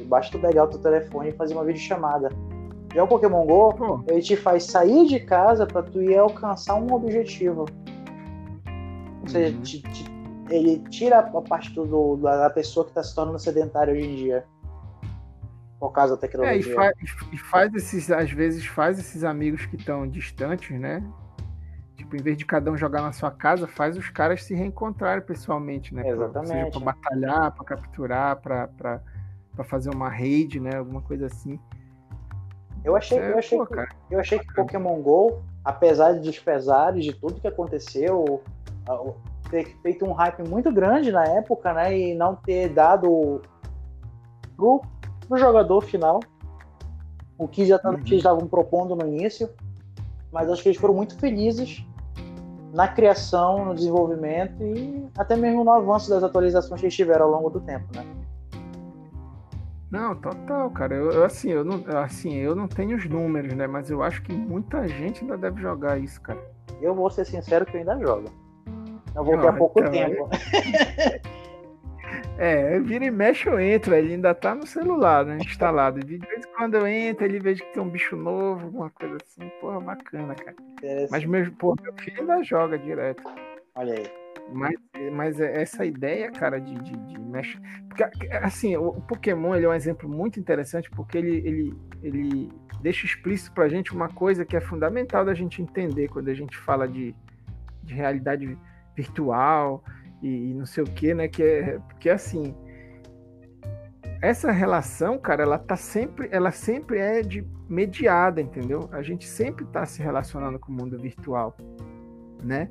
Basta tu pegar o teu telefone e fazer uma videochamada. Já o Pokémon GO, ele te faz sair de casa para tu ir alcançar um objetivo. Ou seja, uhum. te, te ele tira a parte do, da pessoa que está se tornando sedentária hoje em dia. Por causa da tecnologia. É, e, faz, e faz esses, às vezes, faz esses amigos que estão distantes, né? Tipo, em vez de cada um jogar na sua casa, faz os caras se reencontrarem pessoalmente, né? Exatamente. Para batalhar, para capturar, para fazer uma raid, né? Alguma coisa assim. Eu achei, é, eu achei, pô, que, eu achei que Pokémon GO, apesar dos pesares de tudo que aconteceu, ter feito um hype muito grande na época, né? E não ter dado pro, pro jogador final o que já uhum. estavam propondo no início. Mas acho que eles foram muito felizes na criação, no desenvolvimento e até mesmo no avanço das atualizações que eles tiveram ao longo do tempo, né? Não, total, cara. Eu, eu, assim, eu não, assim, eu não tenho os números, né? Mas eu acho que muita gente ainda deve jogar isso, cara. Eu vou ser sincero que eu ainda jogo. Eu voltei há pouco então, tempo. É, vira e mexe eu entro, ele ainda tá no celular, né? Instalado. De vez em quando eu entro, ele vejo que tem um bicho novo, alguma coisa assim. Porra, bacana, cara. Mas meu, pô, meu filho ainda joga direto. Olha aí. Mas, mas é essa ideia, cara, de, de, de mexe. Porque, assim, o, Pokémon ele é um exemplo muito interessante porque ele, ele, ele deixa explícito pra gente uma coisa que é fundamental da gente entender quando a gente fala de, de realidade virtual e, e não sei o que, né? Que é porque assim essa relação, cara, ela tá sempre, ela sempre é de mediada, entendeu? A gente sempre está se relacionando com o mundo virtual, né?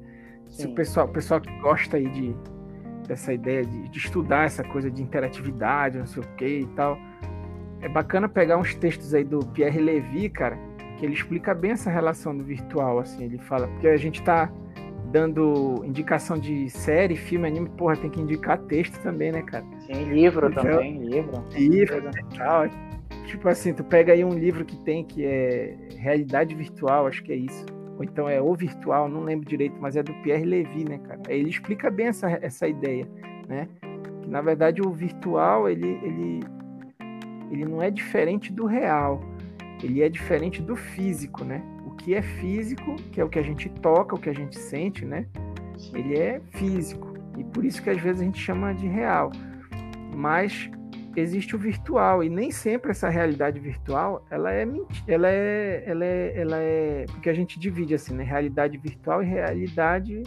Se o pessoal, o pessoal que gosta aí de dessa ideia de, de, estudar essa coisa de interatividade, não sei o que e tal. É bacana pegar uns textos aí do Pierre Levy, cara, que ele explica bem essa relação do virtual, assim, ele fala, porque a gente tá dando indicação de série, filme, anime, porra, tem que indicar texto também, né, cara? Sim, livro então, também, livro. Livro e tal. Tipo assim, tu pega aí um livro que tem que é realidade virtual, acho que é isso. Ou então é o virtual, não lembro direito, mas é do Pierre Levy, né, cara? Ele explica bem essa, essa ideia, né? Que na verdade o virtual, ele, ele, ele não é diferente do real ele é diferente do físico, né? O que é físico, que é o que a gente toca, o que a gente sente, né? Ele é físico. E por isso que às vezes a gente chama de real. Mas existe o virtual e nem sempre essa realidade virtual ela é ela é ela é ela é porque a gente divide assim né realidade virtual e realidade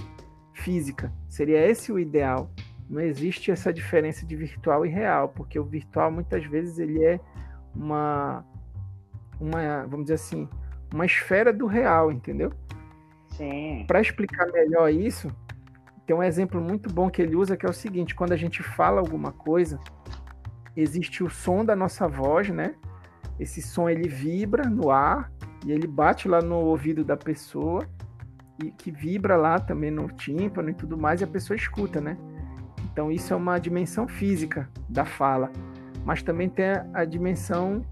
física seria esse o ideal não existe essa diferença de virtual e real porque o virtual muitas vezes ele é uma uma, vamos dizer assim, uma esfera do real, entendeu? Sim. Para explicar melhor isso, tem um exemplo muito bom que ele usa que é o seguinte: quando a gente fala alguma coisa, existe o som da nossa voz, né? Esse som ele vibra no ar e ele bate lá no ouvido da pessoa e que vibra lá também no tímpano e tudo mais e a pessoa escuta, né? Então isso é uma dimensão física da fala, mas também tem a dimensão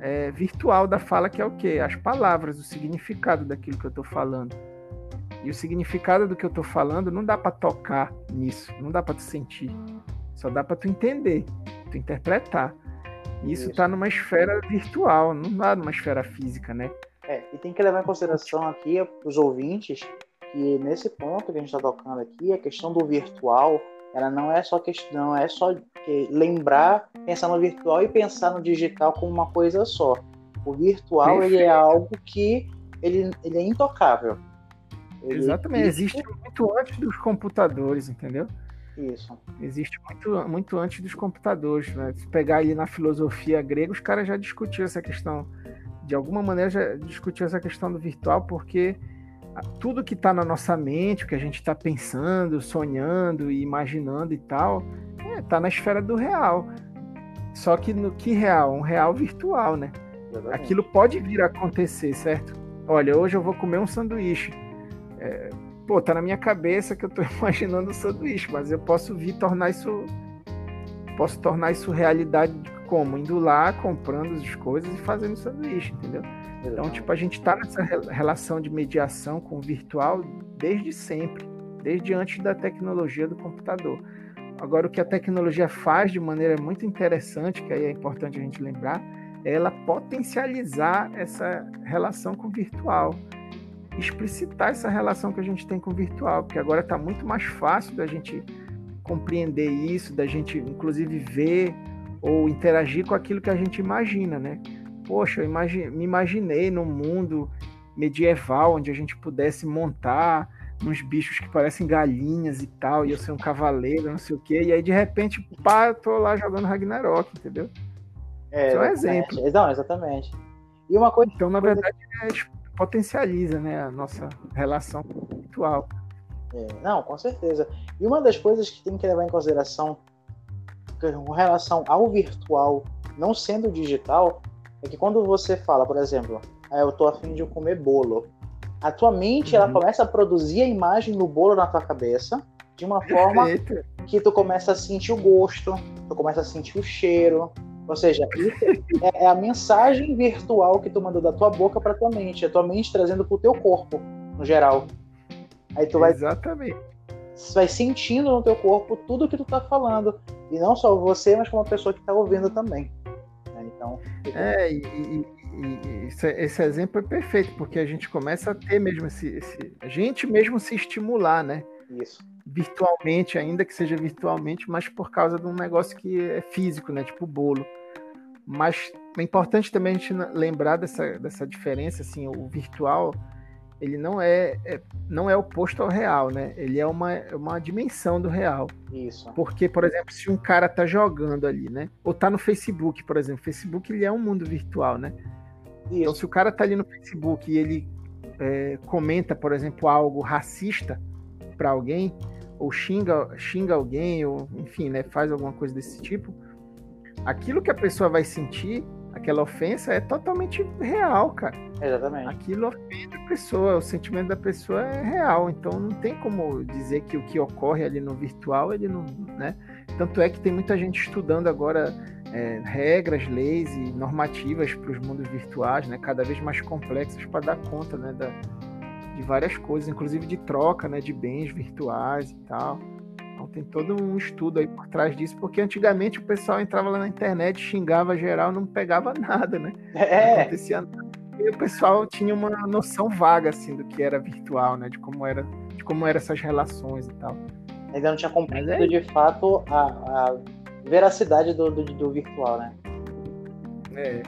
é, virtual da fala, que é o quê? As palavras, o significado daquilo que eu estou falando. E o significado do que eu estou falando não dá para tocar nisso, não dá para tu sentir. Só dá para tu entender, tu interpretar. E isso está numa esfera virtual, não dá numa esfera física, né? É, e tem que levar em consideração aqui os ouvintes que nesse ponto que a gente está tocando aqui, a questão do virtual, ela não é só questão, não é só lembrar, pensar no virtual e pensar no digital como uma coisa só. O virtual ele é algo que ele, ele é intocável. Ele Exatamente, existe... existe muito antes dos computadores, entendeu? Isso. Existe muito, muito antes dos computadores. Né? Se pegar ali na filosofia grega, os caras já discutiam essa questão. De alguma maneira já discutiam essa questão do virtual, porque tudo que está na nossa mente, o que a gente está pensando, sonhando e imaginando e tal, está é, na esfera do real. Só que no que real? Um real virtual, né? Exatamente. Aquilo pode vir a acontecer, certo? Olha, hoje eu vou comer um sanduíche. É, pô, tá na minha cabeça que eu tô imaginando o sanduíche, mas eu posso vir tornar isso. Posso tornar isso realidade como? Indo lá, comprando as coisas e fazendo sanduíche, entendeu? Então, tipo, a gente está nessa relação de mediação com o virtual desde sempre, desde antes da tecnologia do computador. Agora, o que a tecnologia faz de maneira muito interessante, que aí é importante a gente lembrar, é ela potencializar essa relação com o virtual, explicitar essa relação que a gente tem com o virtual, porque agora está muito mais fácil da gente compreender isso, da gente, inclusive, ver ou interagir com aquilo que a gente imagina, né? Poxa, eu imagi me imaginei num mundo medieval onde a gente pudesse montar uns bichos que parecem galinhas e tal, e eu ser um cavaleiro, não sei o quê, e aí de repente, pá, eu tô lá jogando Ragnarok, entendeu? É, Só um exemplo. Não, exatamente. E uma coisa. Então, na coisa... verdade, é, potencializa né, a nossa relação virtual. É, não, com certeza. E uma das coisas que tem que levar em consideração com relação ao virtual não sendo digital é que quando você fala, por exemplo, ah, eu tô afim de comer bolo, a tua mente uhum. ela começa a produzir a imagem do bolo na tua cabeça de uma forma que tu começa a sentir o gosto, tu começa a sentir o cheiro, ou seja, é, é a mensagem virtual que tu mandou da tua boca para tua mente, a tua mente trazendo pro teu corpo, no geral. Aí tu vai Exatamente. vai sentindo no teu corpo tudo que tu tá falando, e não só você, mas como a pessoa que tá ouvindo também. Então, é, e, e, e esse, esse, exemplo é perfeito, porque a gente começa a ter mesmo esse, esse, A gente mesmo se estimular, né? Isso. Virtualmente, ainda que seja virtualmente, mas por causa de um negócio que é físico, né? Tipo bolo. Mas é importante também a gente lembrar dessa, dessa diferença, assim, o virtual ele não é, é, não é oposto ao real, né? Ele é uma, uma dimensão do real. Isso. Porque, por exemplo, se um cara tá jogando ali, né? Ou tá no Facebook, por exemplo. Facebook ele é um mundo virtual, né? Isso. Então, se o cara tá ali no Facebook e ele é, comenta, por exemplo, algo racista para alguém, ou xinga, xinga alguém, ou enfim, né, faz alguma coisa desse tipo, aquilo que a pessoa vai sentir, aquela ofensa, é totalmente real, cara. Exatamente. Aquilo ofende pessoa, o sentimento da pessoa é real, então não tem como dizer que o que ocorre ali no virtual, ele não, né? Tanto é que tem muita gente estudando agora é, regras, leis e normativas para os mundos virtuais, né? Cada vez mais complexas para dar conta, né? Da, de várias coisas, inclusive de troca, né? De bens virtuais e tal. Então tem todo um estudo aí por trás disso, porque antigamente o pessoal entrava lá na internet, xingava geral, não pegava nada, né? É. Não acontecia nada. E o pessoal tinha uma noção vaga assim do que era virtual, né? De como era, de como eram essas relações e tal. Ainda não tinha compreendido é... de fato a, a veracidade do, do, do, virtual, né? É,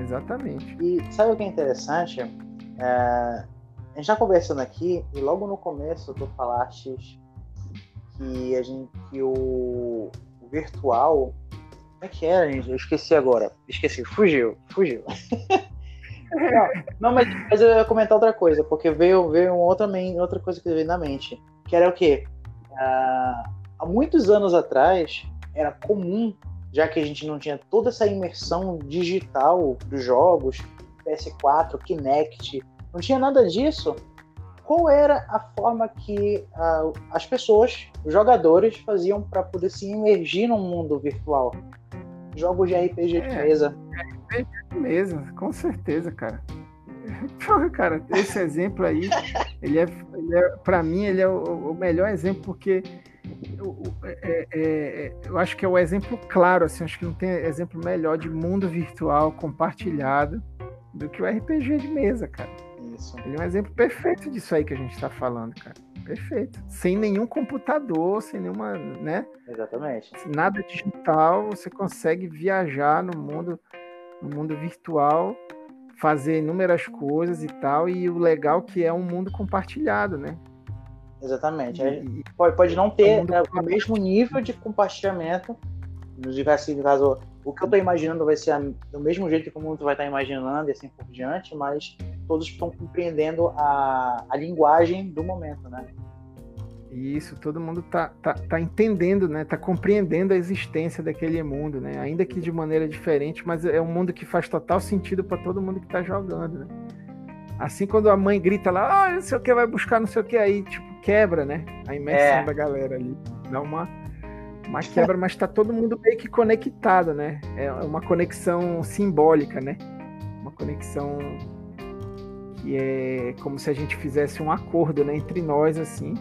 exatamente. E sabe o que é interessante? É, a gente está conversando aqui e logo no começo tu falaste que a gente que o, o virtual como é que era, gente? Eu esqueci agora. Esqueci, fugiu, fugiu. não, mas, mas, eu ia comentar outra coisa, porque veio, veio outra, outra coisa que veio na mente. Que era o quê? Ah, há muitos anos atrás, era comum, já que a gente não tinha toda essa imersão digital dos jogos, PS4, Kinect, não tinha nada disso qual era a forma que uh, as pessoas, os jogadores, faziam para poder se imergir no mundo virtual? Jogos de RPG é, de mesa. RPG de mesa, com certeza, cara. Porra, cara, esse exemplo aí, ele é, ele é para mim, ele é o, o melhor exemplo porque eu, é, é, é, eu acho que é o exemplo claro, assim, acho que não tem exemplo melhor de mundo virtual compartilhado do que o RPG de mesa, cara. Isso. Ele é um exemplo perfeito disso aí que a gente está falando, cara. Perfeito. Sem nenhum computador, sem nenhuma, né? Exatamente. Nada digital, você consegue viajar no mundo, no mundo virtual, fazer inúmeras coisas e tal. E o legal que é um mundo compartilhado, né? Exatamente. E, pode, pode não ter é né, o mesmo nível de compartilhamento, nos diversos caso o que eu estou imaginando vai ser do mesmo jeito que o mundo vai estar imaginando e assim por diante, mas todos estão compreendendo a, a linguagem do momento, né? Isso, todo mundo tá, tá, tá entendendo, né? Tá compreendendo a existência daquele mundo, né? Ainda que de maneira diferente, mas é um mundo que faz total sentido para todo mundo que tá jogando, né? Assim quando a mãe grita lá, ah, não sei o que vai buscar, não sei o que aí, tipo, quebra, né? A imersão é. da galera ali. Dá uma uma quebra, mas está todo mundo meio que conectado, né? É uma conexão simbólica, né? Uma conexão que é como se a gente fizesse um acordo, né, entre nós assim,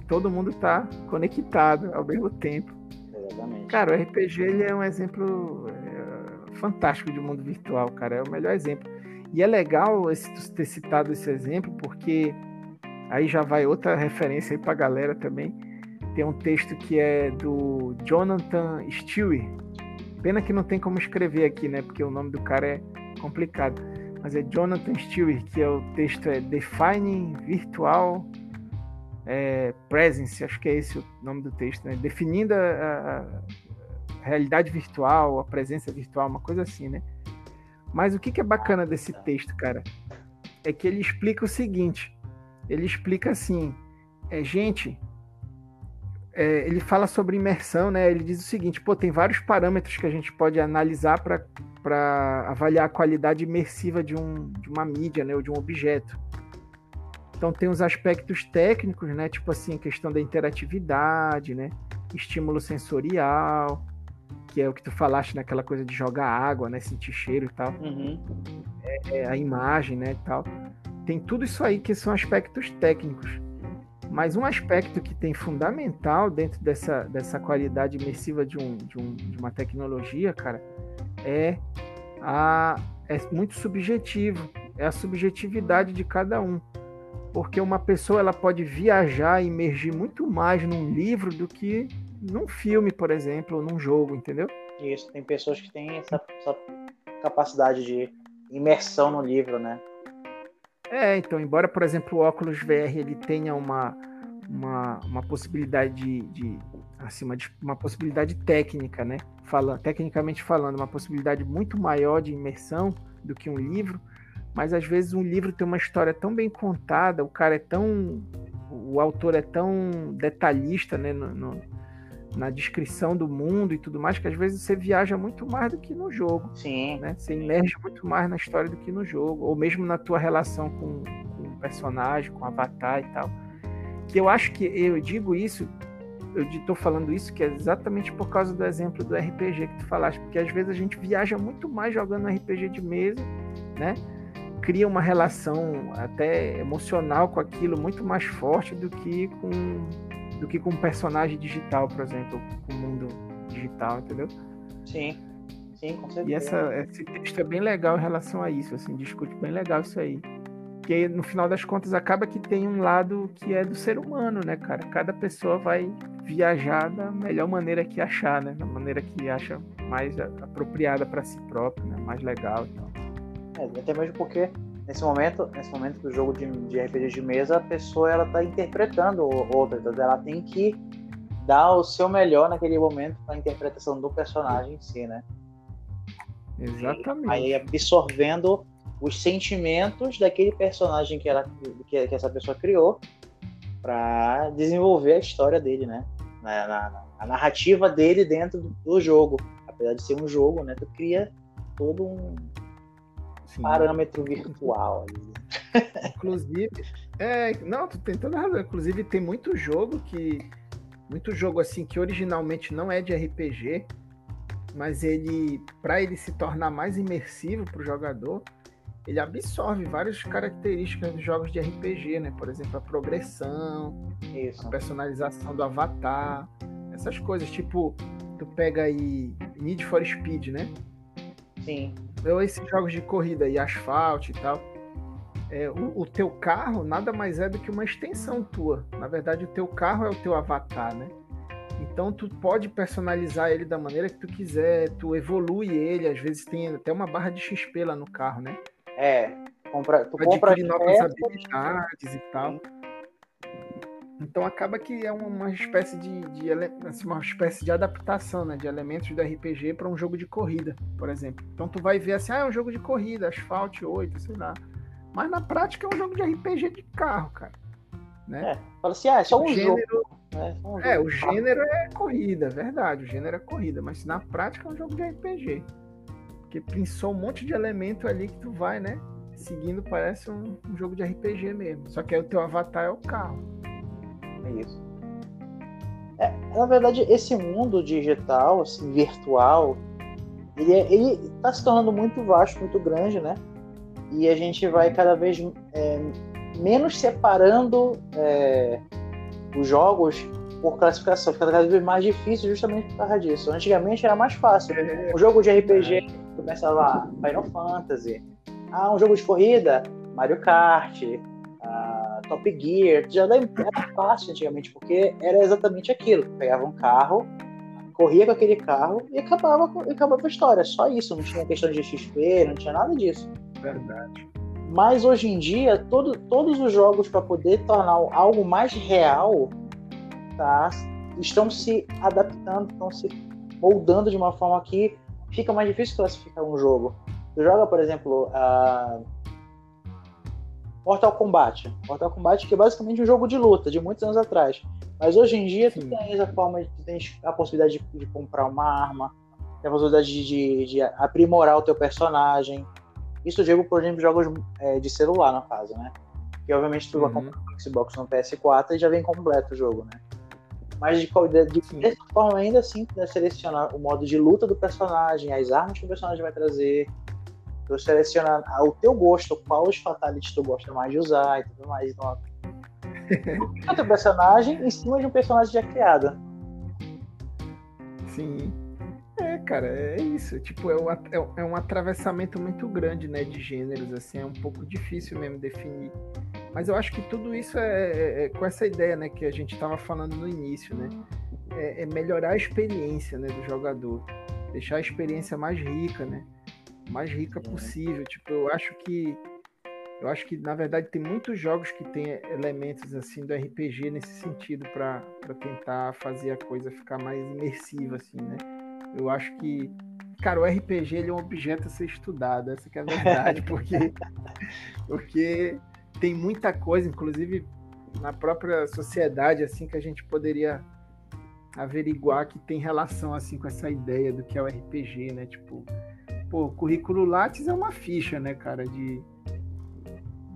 e todo mundo está conectado ao mesmo tempo. Exatamente. Cara, o RPG ele é um exemplo é, fantástico de mundo virtual, cara, é o melhor exemplo. E é legal esse, ter citado esse exemplo porque aí já vai outra referência aí para a galera também tem um texto que é do Jonathan Stewie. Pena que não tem como escrever aqui, né? Porque o nome do cara é complicado. Mas é Jonathan Stewie, que é o texto é Defining Virtual é, Presence, acho que é esse o nome do texto, né? Definindo a, a realidade virtual, a presença virtual, uma coisa assim, né? Mas o que, que é bacana desse texto, cara? É que ele explica o seguinte: ele explica assim, é, gente, é, ele fala sobre imersão, né? Ele diz o seguinte: pô, tem vários parâmetros que a gente pode analisar para avaliar a qualidade imersiva de, um, de uma mídia, né? Ou de um objeto. Então tem os aspectos técnicos, né? Tipo assim, a questão da interatividade, né? Estímulo sensorial, que é o que tu falaste naquela coisa de jogar água, né? Sentir cheiro e tal. Uhum. É, é, a imagem, né? E tal. Tem tudo isso aí que são aspectos técnicos. Mas um aspecto que tem fundamental dentro dessa, dessa qualidade imersiva de, um, de, um, de uma tecnologia, cara, é, a, é muito subjetivo. É a subjetividade de cada um. Porque uma pessoa ela pode viajar e emergir muito mais num livro do que num filme, por exemplo, ou num jogo, entendeu? Isso, tem pessoas que têm essa, essa capacidade de imersão no livro, né? É, então, embora, por exemplo, o óculos VR ele tenha uma, uma, uma possibilidade de, de assim, uma, uma possibilidade técnica, né? Fala, tecnicamente falando, uma possibilidade muito maior de imersão do que um livro, mas às vezes um livro tem uma história tão bem contada, o cara é tão. O autor é tão detalhista, né, no, no, na descrição do mundo e tudo mais, que às vezes você viaja muito mais do que no jogo. Sim. Né? Você emerge muito mais na história do que no jogo, ou mesmo na tua relação com, com o personagem, com o avatar e tal. Que eu acho que eu digo isso, eu estou falando isso que é exatamente por causa do exemplo do RPG que tu falaste, porque às vezes a gente viaja muito mais jogando RPG de mesa, né? Cria uma relação até emocional com aquilo muito mais forte do que com do que com um personagem digital, por exemplo, com o mundo digital, entendeu? Sim, sim, com certeza. E essa, esse texto é bem legal em relação a isso, assim, discute bem legal isso aí. Porque no final das contas acaba que tem um lado que é do ser humano, né, cara? Cada pessoa vai viajar da melhor maneira que achar, né? Da maneira que acha mais apropriada para si próprio, né? Mais legal e tal. É, até mesmo porque nesse momento, nesse momento do jogo de, de RPG de mesa, a pessoa ela tá interpretando outra, então ela tem que dar o seu melhor naquele momento para a interpretação do personagem em si, né? Exatamente. Aí absorvendo os sentimentos daquele personagem que, ela, que, que essa pessoa criou para desenvolver a história dele, né? Na, na, a narrativa dele dentro do, do, jogo. Apesar de ser um jogo, né? Tu cria todo um, Sim. parâmetro virtual. Inclusive, é, não, tu tem toda razão. Inclusive, tem muito jogo que. Muito jogo assim que originalmente não é de RPG, mas ele, para ele se tornar mais imersivo para o jogador, ele absorve várias características dos jogos de RPG, né? Por exemplo, a progressão, Isso. a personalização do avatar, essas coisas. Tipo, tu pega aí Need for Speed, né? Sim ou esses jogos de corrida e asfalto e tal, é, o, o, teu carro nada mais é do que uma extensão tua. Na verdade, o teu carro é o teu avatar, né? Então tu pode personalizar ele da maneira que tu quiser, tu evolui ele, às vezes tem até uma barra de XP lá no carro, né? É, compra, tu compra novas habilidades e tal. Então acaba que é uma espécie de, de assim, uma espécie de adaptação, né, de elementos do RPG para um jogo de corrida, por exemplo. Então tu vai ver assim, ah, é um jogo de corrida, Asphalt 8, sei lá. Mas na prática é um jogo de RPG de carro, cara. Né? É, fala assim, ah, é só um gênero, jogo. É, um jogo é o gênero é corrida, é verdade, o gênero é corrida, mas na prática é um jogo de RPG. Porque pensou um monte de elemento ali que tu vai, né? Seguindo, parece um, um jogo de RPG mesmo. Só que aí o teu avatar é o carro. É isso. É, na verdade, esse mundo digital, assim, virtual, ele, é, ele tá se tornando muito vasto, muito grande, né? E a gente vai cada vez é, menos separando é, os jogos por classificação, fica cada vez mais difícil justamente por causa disso. Antigamente era mais fácil. Um jogo de RPG, começa lá, Final Fantasy. Ah, um jogo de corrida, Mario Kart. Top Gear, já era fácil antigamente, porque era exatamente aquilo. Pegava um carro, corria com aquele carro e acabava, e acabava a história. Só isso, não tinha questão de XP, não tinha nada disso. Verdade. Mas hoje em dia, todo, todos os jogos para poder tornar algo mais real tá, estão se adaptando, estão se moldando de uma forma que fica mais difícil classificar um jogo. Tu joga, por exemplo, a. Uh, Mortal Kombat. Mortal Kombat que é basicamente um jogo de luta de muitos anos atrás. Mas hoje em dia Sim. tu tens a forma de tu tens a possibilidade de, de comprar uma arma, tem a possibilidade de, de, de, aprimorar o teu personagem. Isso eu digo, por exemplo, jogos é, de celular, no caso, né? Que obviamente tu uhum. vai comprar no Xbox no PS4 e já vem completo o jogo, né? Mas de, de, de dessa forma, ainda assim, tu deve selecionar o modo de luta do personagem, as armas que o personagem vai trazer, tu seleciona o teu gosto, qual os fatalities tu gosta mais de usar e tudo mais. Então, o teu personagem em cima de um personagem já criado. Sim. É, cara, é isso. Tipo, é um, é, é um atravessamento muito grande, né, de gêneros, assim, é um pouco difícil mesmo definir. Mas eu acho que tudo isso é, é, é com essa ideia, né, que a gente estava falando no início, né? É, é melhorar a experiência, né, do jogador, deixar a experiência mais rica, né? Mais rica possível. Tipo, eu acho que eu acho que na verdade tem muitos jogos que tem elementos assim do RPG nesse sentido para tentar fazer a coisa ficar mais imersiva assim, né? Eu acho que cara, o RPG ele é um objeto a ser estudado, essa é a verdade, porque porque tem muita coisa, inclusive na própria sociedade assim que a gente poderia averiguar que tem relação assim com essa ideia do que é o RPG, né? Tipo, pô, currículo Lattes é uma ficha, né, cara, de,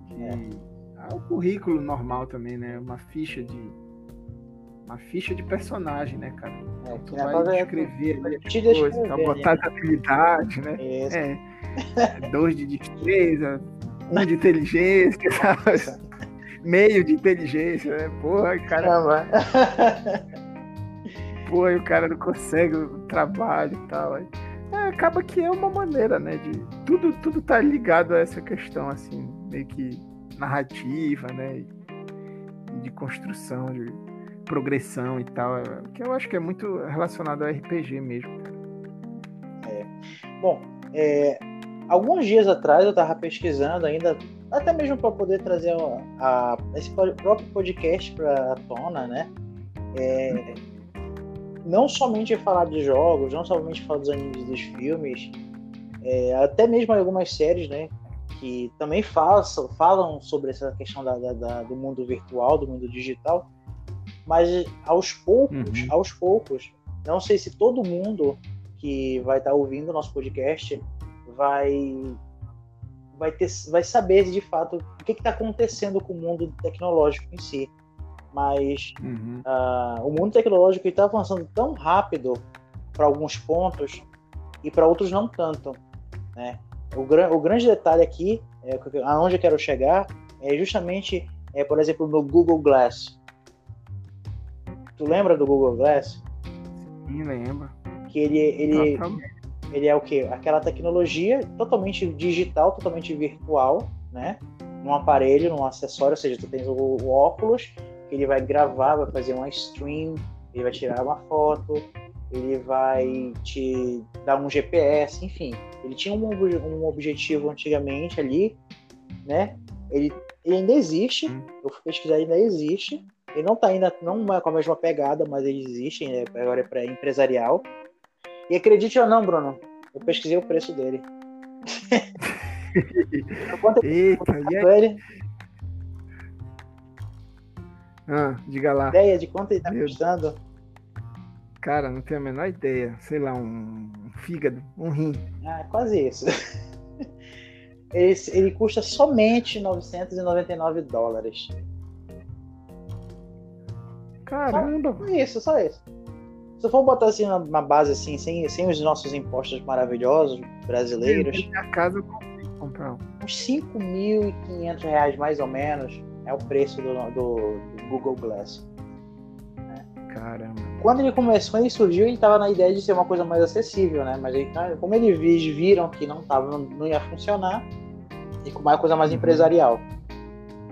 de... É. Ah, o currículo normal também, né? Uma ficha de uma ficha de personagem, né, cara? É, tu vai descrever ali as coisas, pra botar as habilidades, né? Isso. É. Dois de destreza, um de inteligência, sabe? meio de inteligência, né? Porra, cara. Pô, o cara não consegue o trabalho e tal. É, acaba que é uma maneira, né? De tudo, tudo tá ligado a essa questão, assim, meio que narrativa, né? E de construção, de progressão e tal. É, que eu acho que é muito relacionado ao RPG mesmo. É. Bom, é, alguns dias atrás eu estava pesquisando ainda, até mesmo para poder trazer a, a, esse próprio podcast para a tona, né? É, não somente falar de jogos, não somente falar dos animes dos filmes, é, até mesmo algumas séries, né? Que também façam, falam sobre essa questão da, da, da, do mundo virtual, do mundo digital, mas aos poucos, uhum. aos poucos, não sei se todo mundo que vai estar tá ouvindo o nosso podcast vai vai ter vai saber de fato o que está acontecendo com o mundo tecnológico em si mas uhum. uh, o mundo tecnológico está avançando tão rápido para alguns pontos e para outros não tanto né o, gran, o grande detalhe aqui é, aonde eu quero chegar é justamente é por exemplo no Google Glass tu lembra do Google Glass Sim, lembro que ele ele ele é o que? Aquela tecnologia totalmente digital, totalmente virtual, né? Num aparelho, num acessório, ou seja, tu tens o, o óculos, ele vai gravar, vai fazer uma stream, ele vai tirar uma foto, ele vai te dar um GPS, enfim. Ele tinha um, um objetivo antigamente ali, né? Ele, ele ainda existe, hum. eu fui pesquisar, ainda existe. Ele não está ainda não é com a mesma pegada, mas ele existe, agora é para empresarial. E acredite ou não, Bruno, eu pesquisei o preço dele. Quanto Eita, e aí? Ah, diga lá. Ideia de quanto ele tá Meu... custando? Cara, não tenho a menor ideia. Sei lá, um, um fígado, um rim. Ah, quase isso. ele, ele custa somente 999 dólares. Caramba! Só isso, só isso. Se for botar assim na, base assim, sem, sem os nossos impostos maravilhosos brasileiros. A casa eu consigo comprar. Uns 5.500 reais mais ou menos é o preço do, do Google Glass. Caramba. Quando ele começou, ele surgiu, ele estava na ideia de ser uma coisa mais acessível, né? Mas aí, como eles viram que não tava, não, não ia funcionar, e com uma coisa mais uhum. empresarial.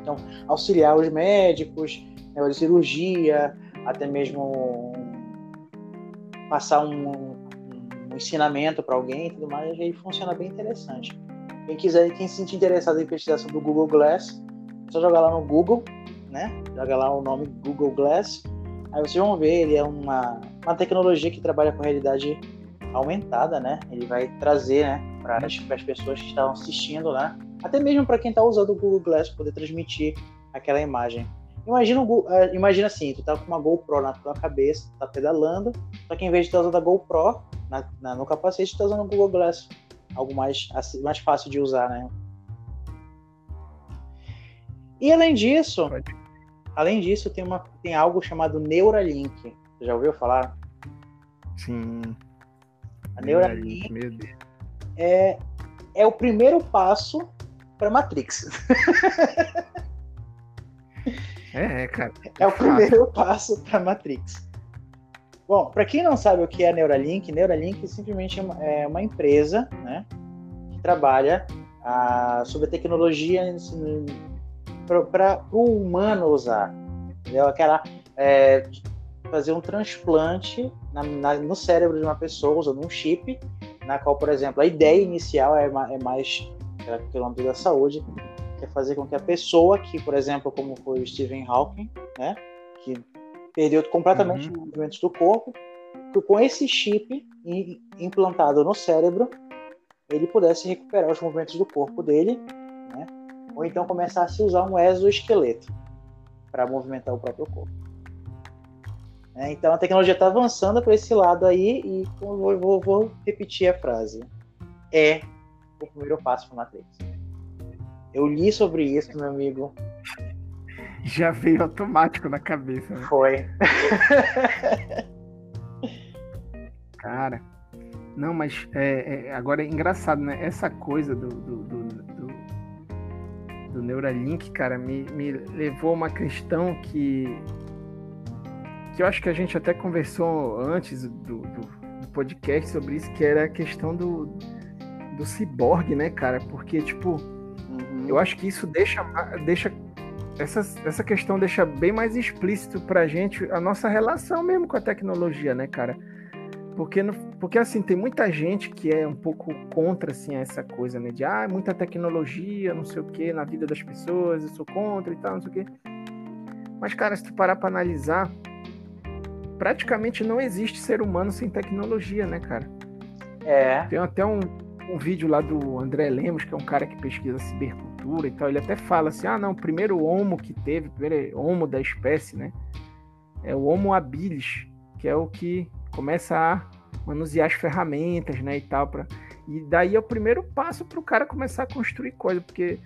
Então, auxiliar os médicos, né, de cirurgia, até mesmo passar um, um ensinamento para alguém e tudo mais, aí funciona bem interessante. Quem quiser, quem se sentir interessado em pesquisar sobre o Google Glass, é só jogar lá no Google, né? Joga lá o nome Google Glass. Aí vocês vão ver, ele é uma, uma tecnologia que trabalha com realidade aumentada, né? Ele vai trazer, né, para as, as pessoas que estão assistindo lá, até mesmo para quem está usando o Google Glass poder transmitir aquela imagem. Imagina, é, imagina assim, tu tá com uma GoPro na tua cabeça, tá pedalando, só que em vez de estar usando a GoPro na, na, no capacete, tu tá usando o Google Glass. Algo mais, assim, mais fácil de usar, né? E além disso, além disso, tem, uma, tem algo chamado Neuralink. Você já ouviu falar? Sim. A Neuralink, Neuralink é, é o primeiro passo para Matrix. É, é, cara. É o primeiro passo para Matrix. Bom, para quem não sabe o que é Neuralink, Neuralink simplesmente é uma, é empresa, né, que trabalha ah, sobre a tecnologia para o humano usar, entendeu? Aquela é, fazer um transplante na, na, no cérebro de uma pessoa usando um chip, na qual, por exemplo, a ideia inicial é, é mais pelo âmbito da saúde, que é fazer com que a pessoa que, por exemplo, como foi o Stephen Hawking, né, que perdeu completamente uhum. os movimentos do corpo, que com esse chip implantado no cérebro, ele pudesse recuperar os movimentos do corpo dele, ou então começasse a usar um exoesqueleto. para movimentar o próprio corpo. É, então a tecnologia está avançando para esse lado aí e vou, vou, vou, repetir a frase. É o primeiro passo para Matrix. Eu li sobre isso, meu amigo. Já veio automático na cabeça. Né? Foi. Cara, não, mas é, é, agora é engraçado, né? Essa coisa do, do, do, do, Neuralink, cara, me, me levou a uma questão que que eu acho que a gente até conversou antes do, do, do podcast sobre isso, que era a questão do, do ciborgue, né, cara? Porque, tipo, uhum. eu acho que isso deixa, deixa essa, essa questão deixa bem mais explícito pra gente a nossa relação mesmo com a tecnologia, né, cara? Porque, porque assim, tem muita gente que é um pouco contra assim, essa coisa, né? De ah, muita tecnologia, não sei o que, na vida das pessoas, eu sou contra e tal, não sei o que. Mas, cara, se tu parar pra analisar, praticamente não existe ser humano sem tecnologia, né, cara? É. Tem até um, um vídeo lá do André Lemos, que é um cara que pesquisa cibercultura e tal. Ele até fala assim: ah, não, o primeiro homo que teve, o primeiro homo da espécie, né? É o Homo habilis, que é o que começa a manusear as ferramentas, né, e tal. Pra... E daí é o primeiro passo para o cara começar a construir coisa, porque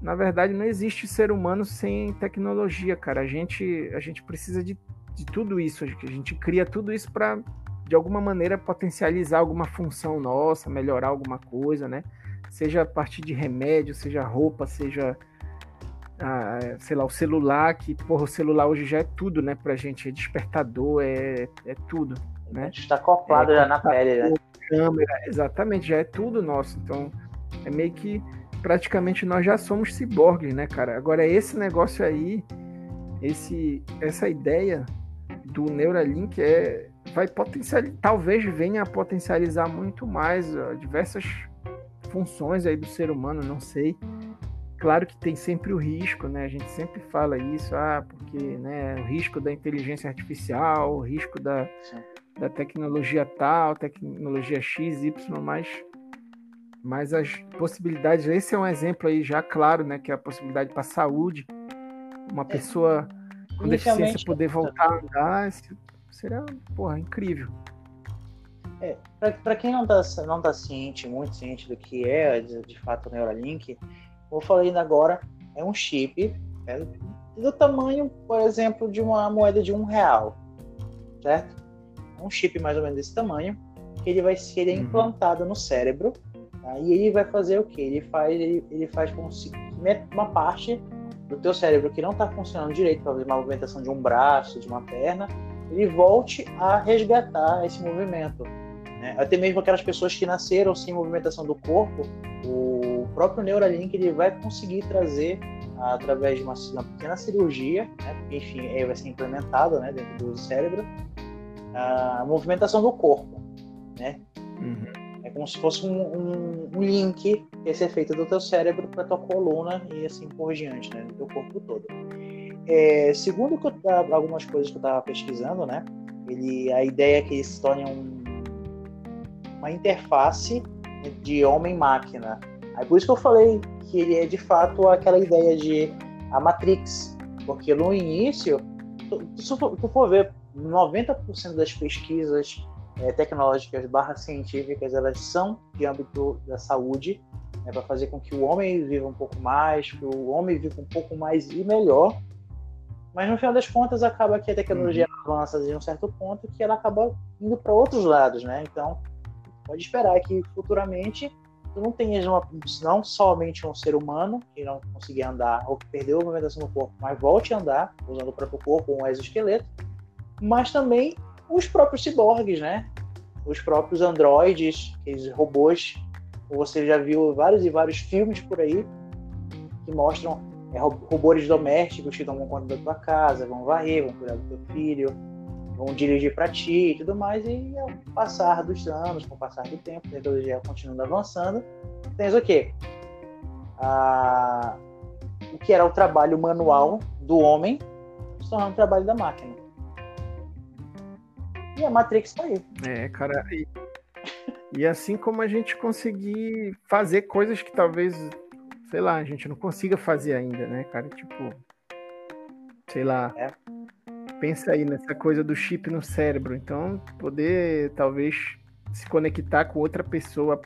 na verdade não existe ser humano sem tecnologia, cara. A gente, a gente precisa de de tudo isso, a gente cria tudo isso para de alguma maneira potencializar alguma função nossa, melhorar alguma coisa, né? Seja a partir de remédio, seja roupa, seja ah, sei lá, o celular, que porra, o celular hoje já é tudo, né, pra gente, é despertador, é, é tudo, né? Está acoplado é, já na pele, né? Câmera, exatamente, já é tudo nosso. Então, é meio que praticamente nós já somos ciborgues, né, cara? Agora esse negócio aí, esse essa ideia do Neuralink é vai potencializar, talvez venha a potencializar muito mais ó, diversas funções aí do ser humano, não sei. Claro que tem sempre o risco, né? A gente sempre fala isso, ah, porque né, o risco da inteligência artificial, o risco da, da tecnologia tal, tecnologia X, Y, mas, mas as possibilidades, esse é um exemplo aí já claro, né? Que é a possibilidade para a saúde. Uma é. pessoa com deficiência poder voltar a andar, seria, porra, incrível. É, para quem não tá, não tá ciente, muito ciente do que é de, de fato o Neuralink, vou falar ainda agora, é um chip é do tamanho, por exemplo, de uma moeda de um real, certo? Um chip mais ou menos desse tamanho, que ele vai ser uhum. implantado no cérebro, tá? e ele vai fazer o que? Ele faz, ele, ele faz com uma parte do teu cérebro que não está funcionando direito para fazer uma movimentação de um braço, de uma perna, ele volte a resgatar esse movimento. Né? Até mesmo aquelas pessoas que nasceram sem movimentação do corpo, o próprio Neuralink ele vai conseguir trazer através de uma, uma pequena cirurgia, né? porque enfim, vai ser implementado né, dentro do cérebro, a movimentação do corpo, né? Uhum como se fosse um, um, um link que ser feito do teu cérebro para tua coluna e assim por diante, né, do teu corpo todo. É, segundo eu, algumas coisas que eu estava pesquisando, né, ele, a ideia é que ele se torne um, uma interface de homem-máquina. Aí por isso que eu falei que ele é de fato aquela ideia de a Matrix, porque no início, se tu for ver, 90% das pesquisas é, tecnológicas barra científicas, elas são de âmbito da saúde, né, para fazer com que o homem viva um pouco mais, que o homem viva um pouco mais e melhor. Mas no final das contas, acaba que a tecnologia uhum. avança de um certo ponto que ela acaba indo para outros lados, né? Então, pode esperar que futuramente tu não tenhas uma, não somente um ser humano que não conseguir andar ou que perdeu a movimentação no corpo, mas volte a andar usando o próprio corpo, um exoesqueleto, mas também os próprios ciborgues, né? Os próprios androides, aqueles robôs. Você já viu vários e vários filmes por aí que mostram é, robôs domésticos que tomam conta da tua casa, vão varrer, vão cuidar do teu filho, vão dirigir para ti e tudo mais. E ao passar dos anos, com o passar do tempo, a tecnologia continuando avançando, tens o quê? Ah, o que era o trabalho manual do homem se tornando o trabalho da máquina. E a Matrix tá aí. É, cara. E, e assim como a gente conseguir fazer coisas que talvez, sei lá, a gente não consiga fazer ainda, né, cara? Tipo, sei lá. É. Pensa aí nessa coisa do chip no cérebro. Então, poder talvez se conectar com outra pessoa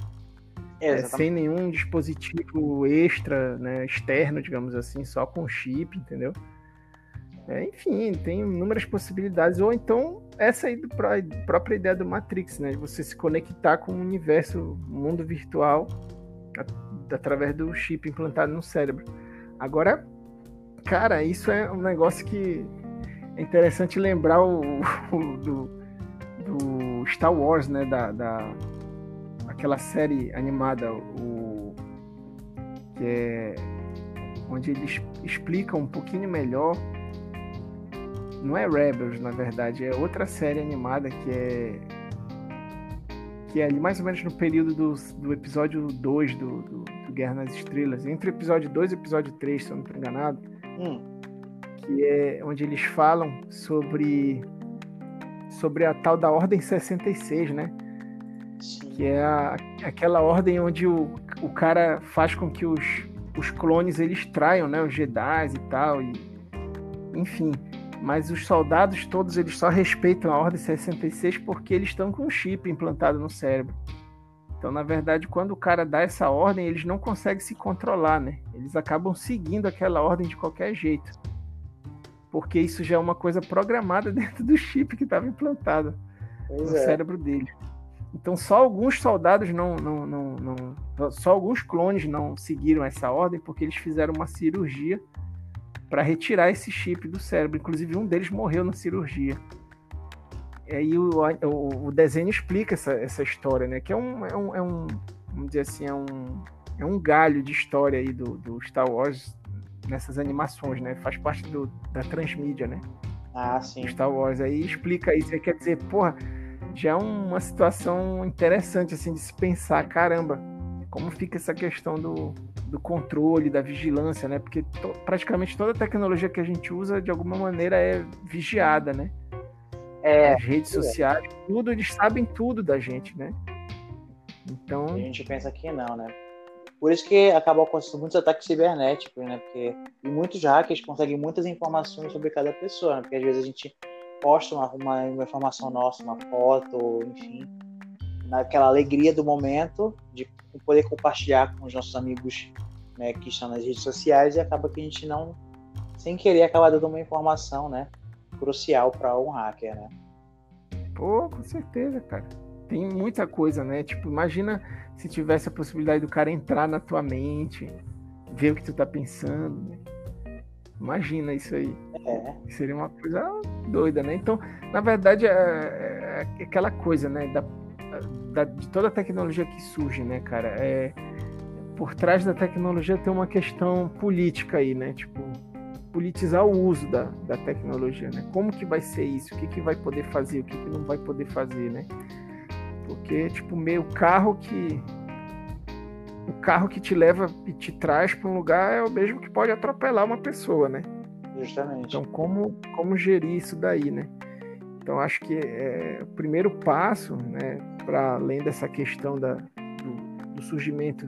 é, sem nenhum dispositivo extra, né, externo, digamos assim, só com chip, entendeu? É, enfim, tem inúmeras possibilidades. Ou então, essa aí do própria ideia do Matrix, né? De você se conectar com o universo, mundo virtual, através do chip implantado no cérebro. Agora, cara, isso é um negócio que é interessante lembrar o, o do, do, Star Wars, né? Da, da, aquela série animada, o que é onde eles explicam um pouquinho melhor não é Rebels, na verdade, é outra série animada que é. Que é ali mais ou menos no período do, do episódio 2 do, do, do Guerra nas Estrelas. Entre o episódio 2 e o episódio 3, se eu não estou enganado. Hum. Que é onde eles falam sobre. Sobre a tal da Ordem 66, né? Sim. Que é a, aquela ordem onde o, o cara faz com que os, os clones eles traiam, né? Os Jedi e tal. E, enfim mas os soldados todos eles só respeitam a Ordem 66 porque eles estão com um chip implantado no cérebro. Então, na verdade, quando o cara dá essa ordem, eles não conseguem se controlar, né? Eles acabam seguindo aquela ordem de qualquer jeito. Porque isso já é uma coisa programada dentro do chip que estava implantado pois no é. cérebro dele. Então, só alguns soldados não, não, não, não. Só alguns clones não seguiram essa ordem porque eles fizeram uma cirurgia para retirar esse chip do cérebro. Inclusive, um deles morreu na cirurgia. E aí o, o, o desenho explica essa, essa história, né? Que é um, é um, é um, vamos dizer assim, é um, é um galho de história aí do, do Star Wars nessas animações, né? Faz parte do, da transmídia, né? Ah, sim. Do Star Wars. Aí explica isso. Aí quer dizer, porra, já é uma situação interessante, assim, de se pensar, caramba, como fica essa questão do, do controle, da vigilância, né? Porque to, praticamente toda tecnologia que a gente usa, de alguma maneira, é vigiada, né? É, As redes é. sociais, tudo, eles sabem tudo da gente, né? Então. A gente pensa que não, né? Por isso que acaba acontecendo muitos ataques cibernéticos, né? Porque e muitos hackers conseguem muitas informações sobre cada pessoa, né? Porque às vezes a gente posta uma, uma, uma informação nossa, uma foto, enfim, naquela alegria do momento de poder compartilhar com os nossos amigos né, que estão nas redes sociais e acaba que a gente não, sem querer, acaba dando uma informação, né, crucial para um hacker, né? Pô, com certeza, cara. Tem muita coisa, né? Tipo, imagina se tivesse a possibilidade do cara entrar na tua mente, ver o que tu tá pensando. Né? Imagina isso aí. É. Seria uma coisa doida, né? Então, na verdade, é, é, é aquela coisa, né? Da da, de toda a tecnologia que surge, né, cara? É, por trás da tecnologia tem uma questão política aí, né? Tipo, politizar o uso da, da tecnologia, né? Como que vai ser isso? O que, que vai poder fazer? O que, que não vai poder fazer, né? Porque, tipo, meio carro que. O carro que te leva e te traz para um lugar é o mesmo que pode atropelar uma pessoa, né? Justamente. Então, como, como gerir isso daí, né? Então, acho que é, o primeiro passo, né, para além dessa questão da, do, do, surgimento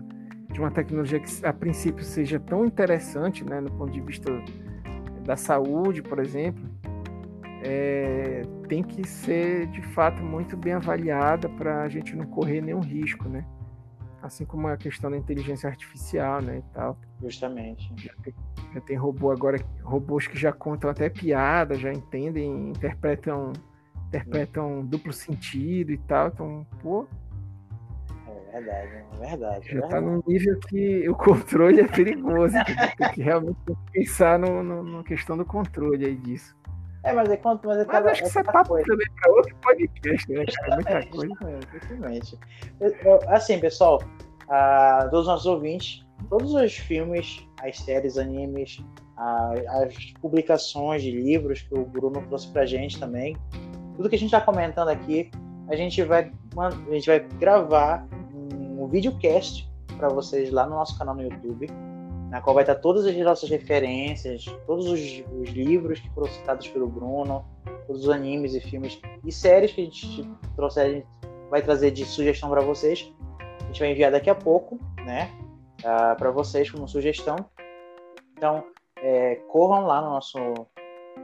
de uma tecnologia que, a princípio, seja tão interessante, né, no ponto de vista da saúde, por exemplo, é, tem que ser, de fato, muito bem avaliada para a gente não correr nenhum risco, né? Assim como a questão da inteligência artificial, né, e tal. Justamente. Já tem, já tem robô agora, robôs que já contam até piada, já entendem, interpretam interpretam duplo sentido e tal. Então, pô. É verdade, é verdade. Já é tá num nível que o controle é perigoso. tem que realmente pensar no, no, na questão do controle aí disso. É, mas é quanto. Mas, é mas acho que isso é papo coisa. também para outro podcast, né, cara? Muita é, coisa. Exatamente. Assim, pessoal, a, todos os nossos ouvintes, todos os filmes, as séries, animes, as publicações de livros que o Bruno trouxe pra gente também, tudo que a gente está comentando aqui, a gente vai, a gente vai gravar um videocast para vocês lá no nosso canal no YouTube, na qual vai estar todas as nossas referências, todos os, os livros que foram citados pelo Bruno, todos os animes e filmes e séries que a gente trouxer, a gente vai trazer de sugestão para vocês. A gente vai enviar daqui a pouco, né, uh, ah, para vocês como sugestão. Então, é, corram lá no nosso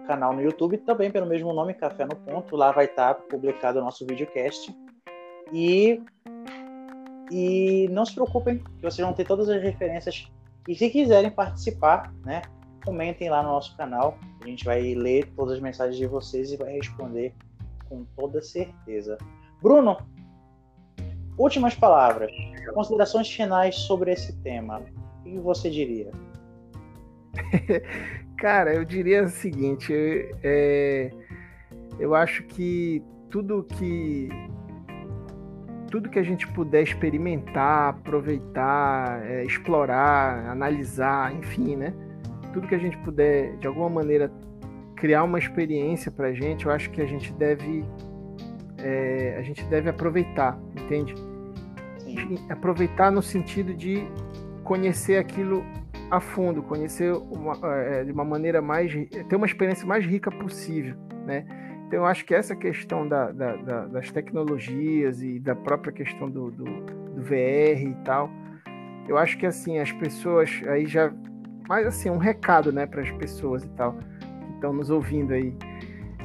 canal no YouTube, também pelo mesmo nome, Café no Ponto. Lá vai estar publicado o nosso videocast. E, e não se preocupem, que vocês vão ter todas as referências. E se quiserem participar, né, comentem lá no nosso canal. A gente vai ler todas as mensagens de vocês e vai responder com toda certeza. Bruno, últimas palavras, considerações finais sobre esse tema. O que você diria? Cara, eu diria o seguinte: é, eu acho que tudo que tudo que a gente puder experimentar, aproveitar, é, explorar, analisar, enfim, né? Tudo que a gente puder, de alguma maneira, criar uma experiência para a gente, eu acho que a gente deve é, a gente deve aproveitar, entende? Sim. Aproveitar no sentido de conhecer aquilo a fundo, conhecer uma, é, de uma maneira mais. ter uma experiência mais rica possível, né? Então, eu acho que essa questão da, da, da, das tecnologias e da própria questão do, do, do, VR e tal, eu acho que, assim, as pessoas aí já. Mas, assim, um recado, né, para as pessoas e tal, que estão nos ouvindo aí.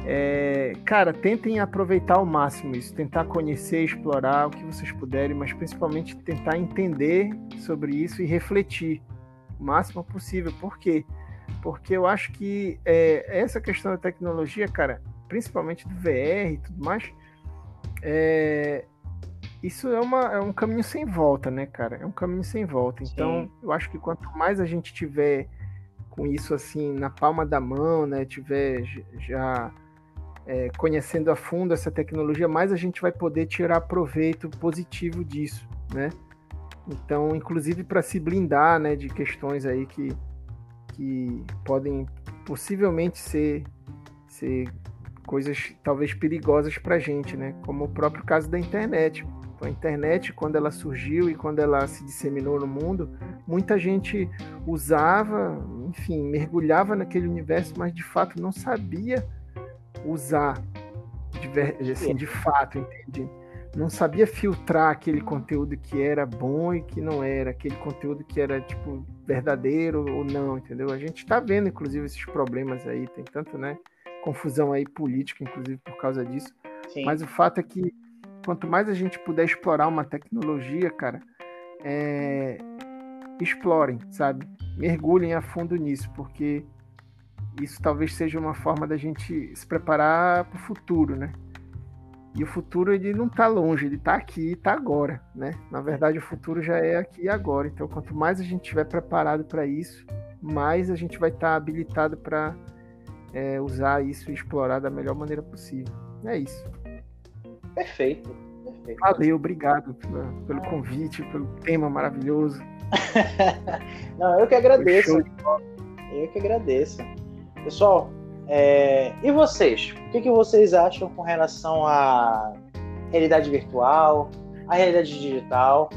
É, cara, tentem aproveitar ao máximo isso, tentar conhecer, explorar o que vocês puderem, mas principalmente tentar entender sobre isso e refletir o máximo possível. Por quê? Porque eu acho que é, essa questão da tecnologia, cara, principalmente do VR e tudo mais, é, isso é, uma, é um caminho sem volta, né, cara? É um caminho sem volta. Então, Sim. eu acho que quanto mais a gente tiver com isso assim na palma da mão, né, tiver já é, conhecendo a fundo essa tecnologia, mais a gente vai poder tirar proveito positivo disso, né? Então, inclusive para se blindar, né, de questões aí que, que podem possivelmente ser, ser coisas talvez perigosas para a gente, né? Como o próprio caso da internet. A internet, quando ela surgiu e quando ela se disseminou no mundo, muita gente usava, enfim, mergulhava naquele universo, mas de fato não sabia usar de, assim, de fato, entende? Não sabia filtrar aquele conteúdo que era bom e que não era, aquele conteúdo que era, tipo, verdadeiro ou não, entendeu? A gente está vendo, inclusive, esses problemas aí, tem tanto, né, confusão aí política, inclusive, por causa disso. Sim. Mas o fato é que quanto mais a gente puder explorar uma tecnologia, cara, é... explorem, sabe? Mergulhem a fundo nisso, porque isso talvez seja uma forma da gente se preparar para o futuro, né? E o futuro ele não está longe, ele está aqui, está agora, né? Na verdade, o futuro já é aqui e agora. Então, quanto mais a gente estiver preparado para isso, mais a gente vai estar tá habilitado para é, usar isso e explorar da melhor maneira possível. É isso. Perfeito. Perfeito. Valeu, obrigado pelo, pelo convite, pelo tema maravilhoso. não, eu que agradeço. Eu que agradeço. Pessoal, é, e vocês? O que, que vocês acham com relação à realidade virtual, à realidade digital,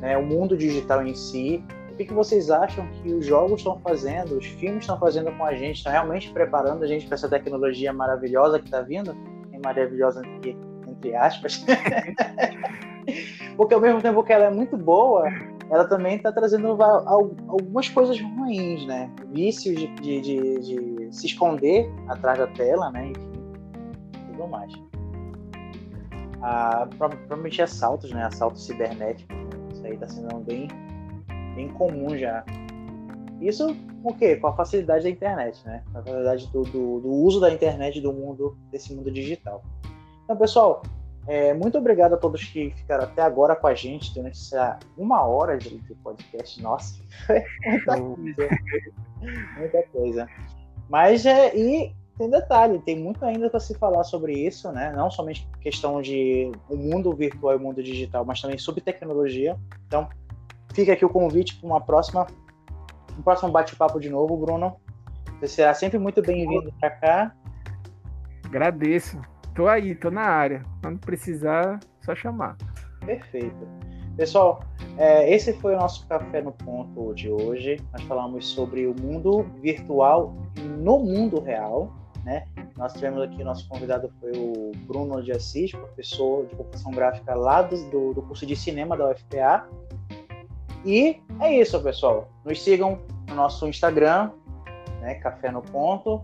né, o mundo digital em si? O que, que vocês acham que os jogos estão fazendo, os filmes estão fazendo com a gente? Estão realmente preparando a gente para essa tecnologia maravilhosa que está vindo? É maravilhosa entre, entre aspas. Porque ao mesmo tempo que ela é muito boa, ela também está trazendo algumas coisas ruins, né? Vícios de, de, de, de, se esconder atrás da tela, né? Enfim, tudo mais. Ah, provavelmente assaltos, né? Assaltos cibernéticos. Isso aí está sendo bem, bem comum já. Isso o quê? Com a facilidade da internet, né? Com a facilidade do, do, do uso da internet do mundo, desse mundo digital. Então, pessoal, é, muito obrigado a todos que ficaram até agora com a gente durante essa uma hora de, podcast. Nossa, muita coisa. muita coisa. Mas é, e tem detalhe, tem muito ainda para se falar sobre isso, né? Não somente questão de o mundo virtual e o mundo digital, mas também sobre tecnologia. Então, fica aqui o convite para uma próxima, um próximo bate-papo de novo, Bruno. Você será sempre muito bem-vindo para cá. Agradeço. Tô aí, tô na área. Quando precisar, só chamar. Perfeito. Pessoal, é, esse foi o nosso Café no Ponto de hoje. Nós falamos sobre o mundo virtual no mundo real. Né? Nós tivemos aqui, nosso convidado foi o Bruno de Assis, professor de computação gráfica lá do, do curso de cinema da UFPA. E é isso, pessoal. Nos sigam no nosso Instagram, né, Café no Ponto.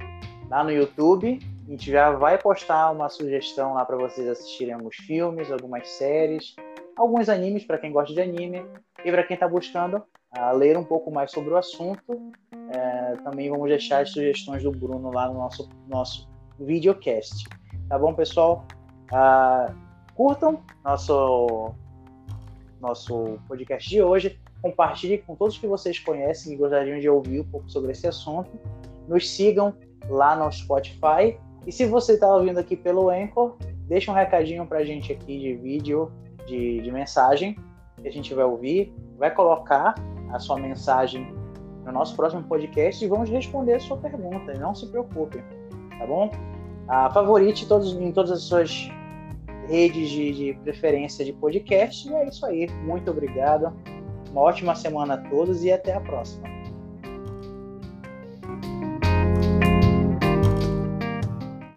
lá no YouTube. A gente já vai postar uma sugestão lá para vocês assistirem alguns filmes, algumas séries, alguns animes para quem gosta de anime e para quem está buscando uh, ler um pouco mais sobre o assunto. É, também vamos deixar as sugestões do Bruno lá no nosso, nosso videocast. Tá bom, pessoal? Uh, curtam nosso, nosso podcast de hoje. Compartilhem com todos que vocês conhecem e gostariam de ouvir um pouco sobre esse assunto. Nos sigam lá no Spotify. E se você está ouvindo aqui pelo Anchor, deixa um recadinho para a gente aqui de vídeo, de, de mensagem, que a gente vai ouvir. Vai colocar a sua mensagem no nosso próximo podcast e vamos responder a sua pergunta. Não se preocupe, tá bom? Ah, favorite todos, em todas as suas redes de, de preferência de podcast. E é isso aí. Muito obrigado. Uma ótima semana a todos e até a próxima.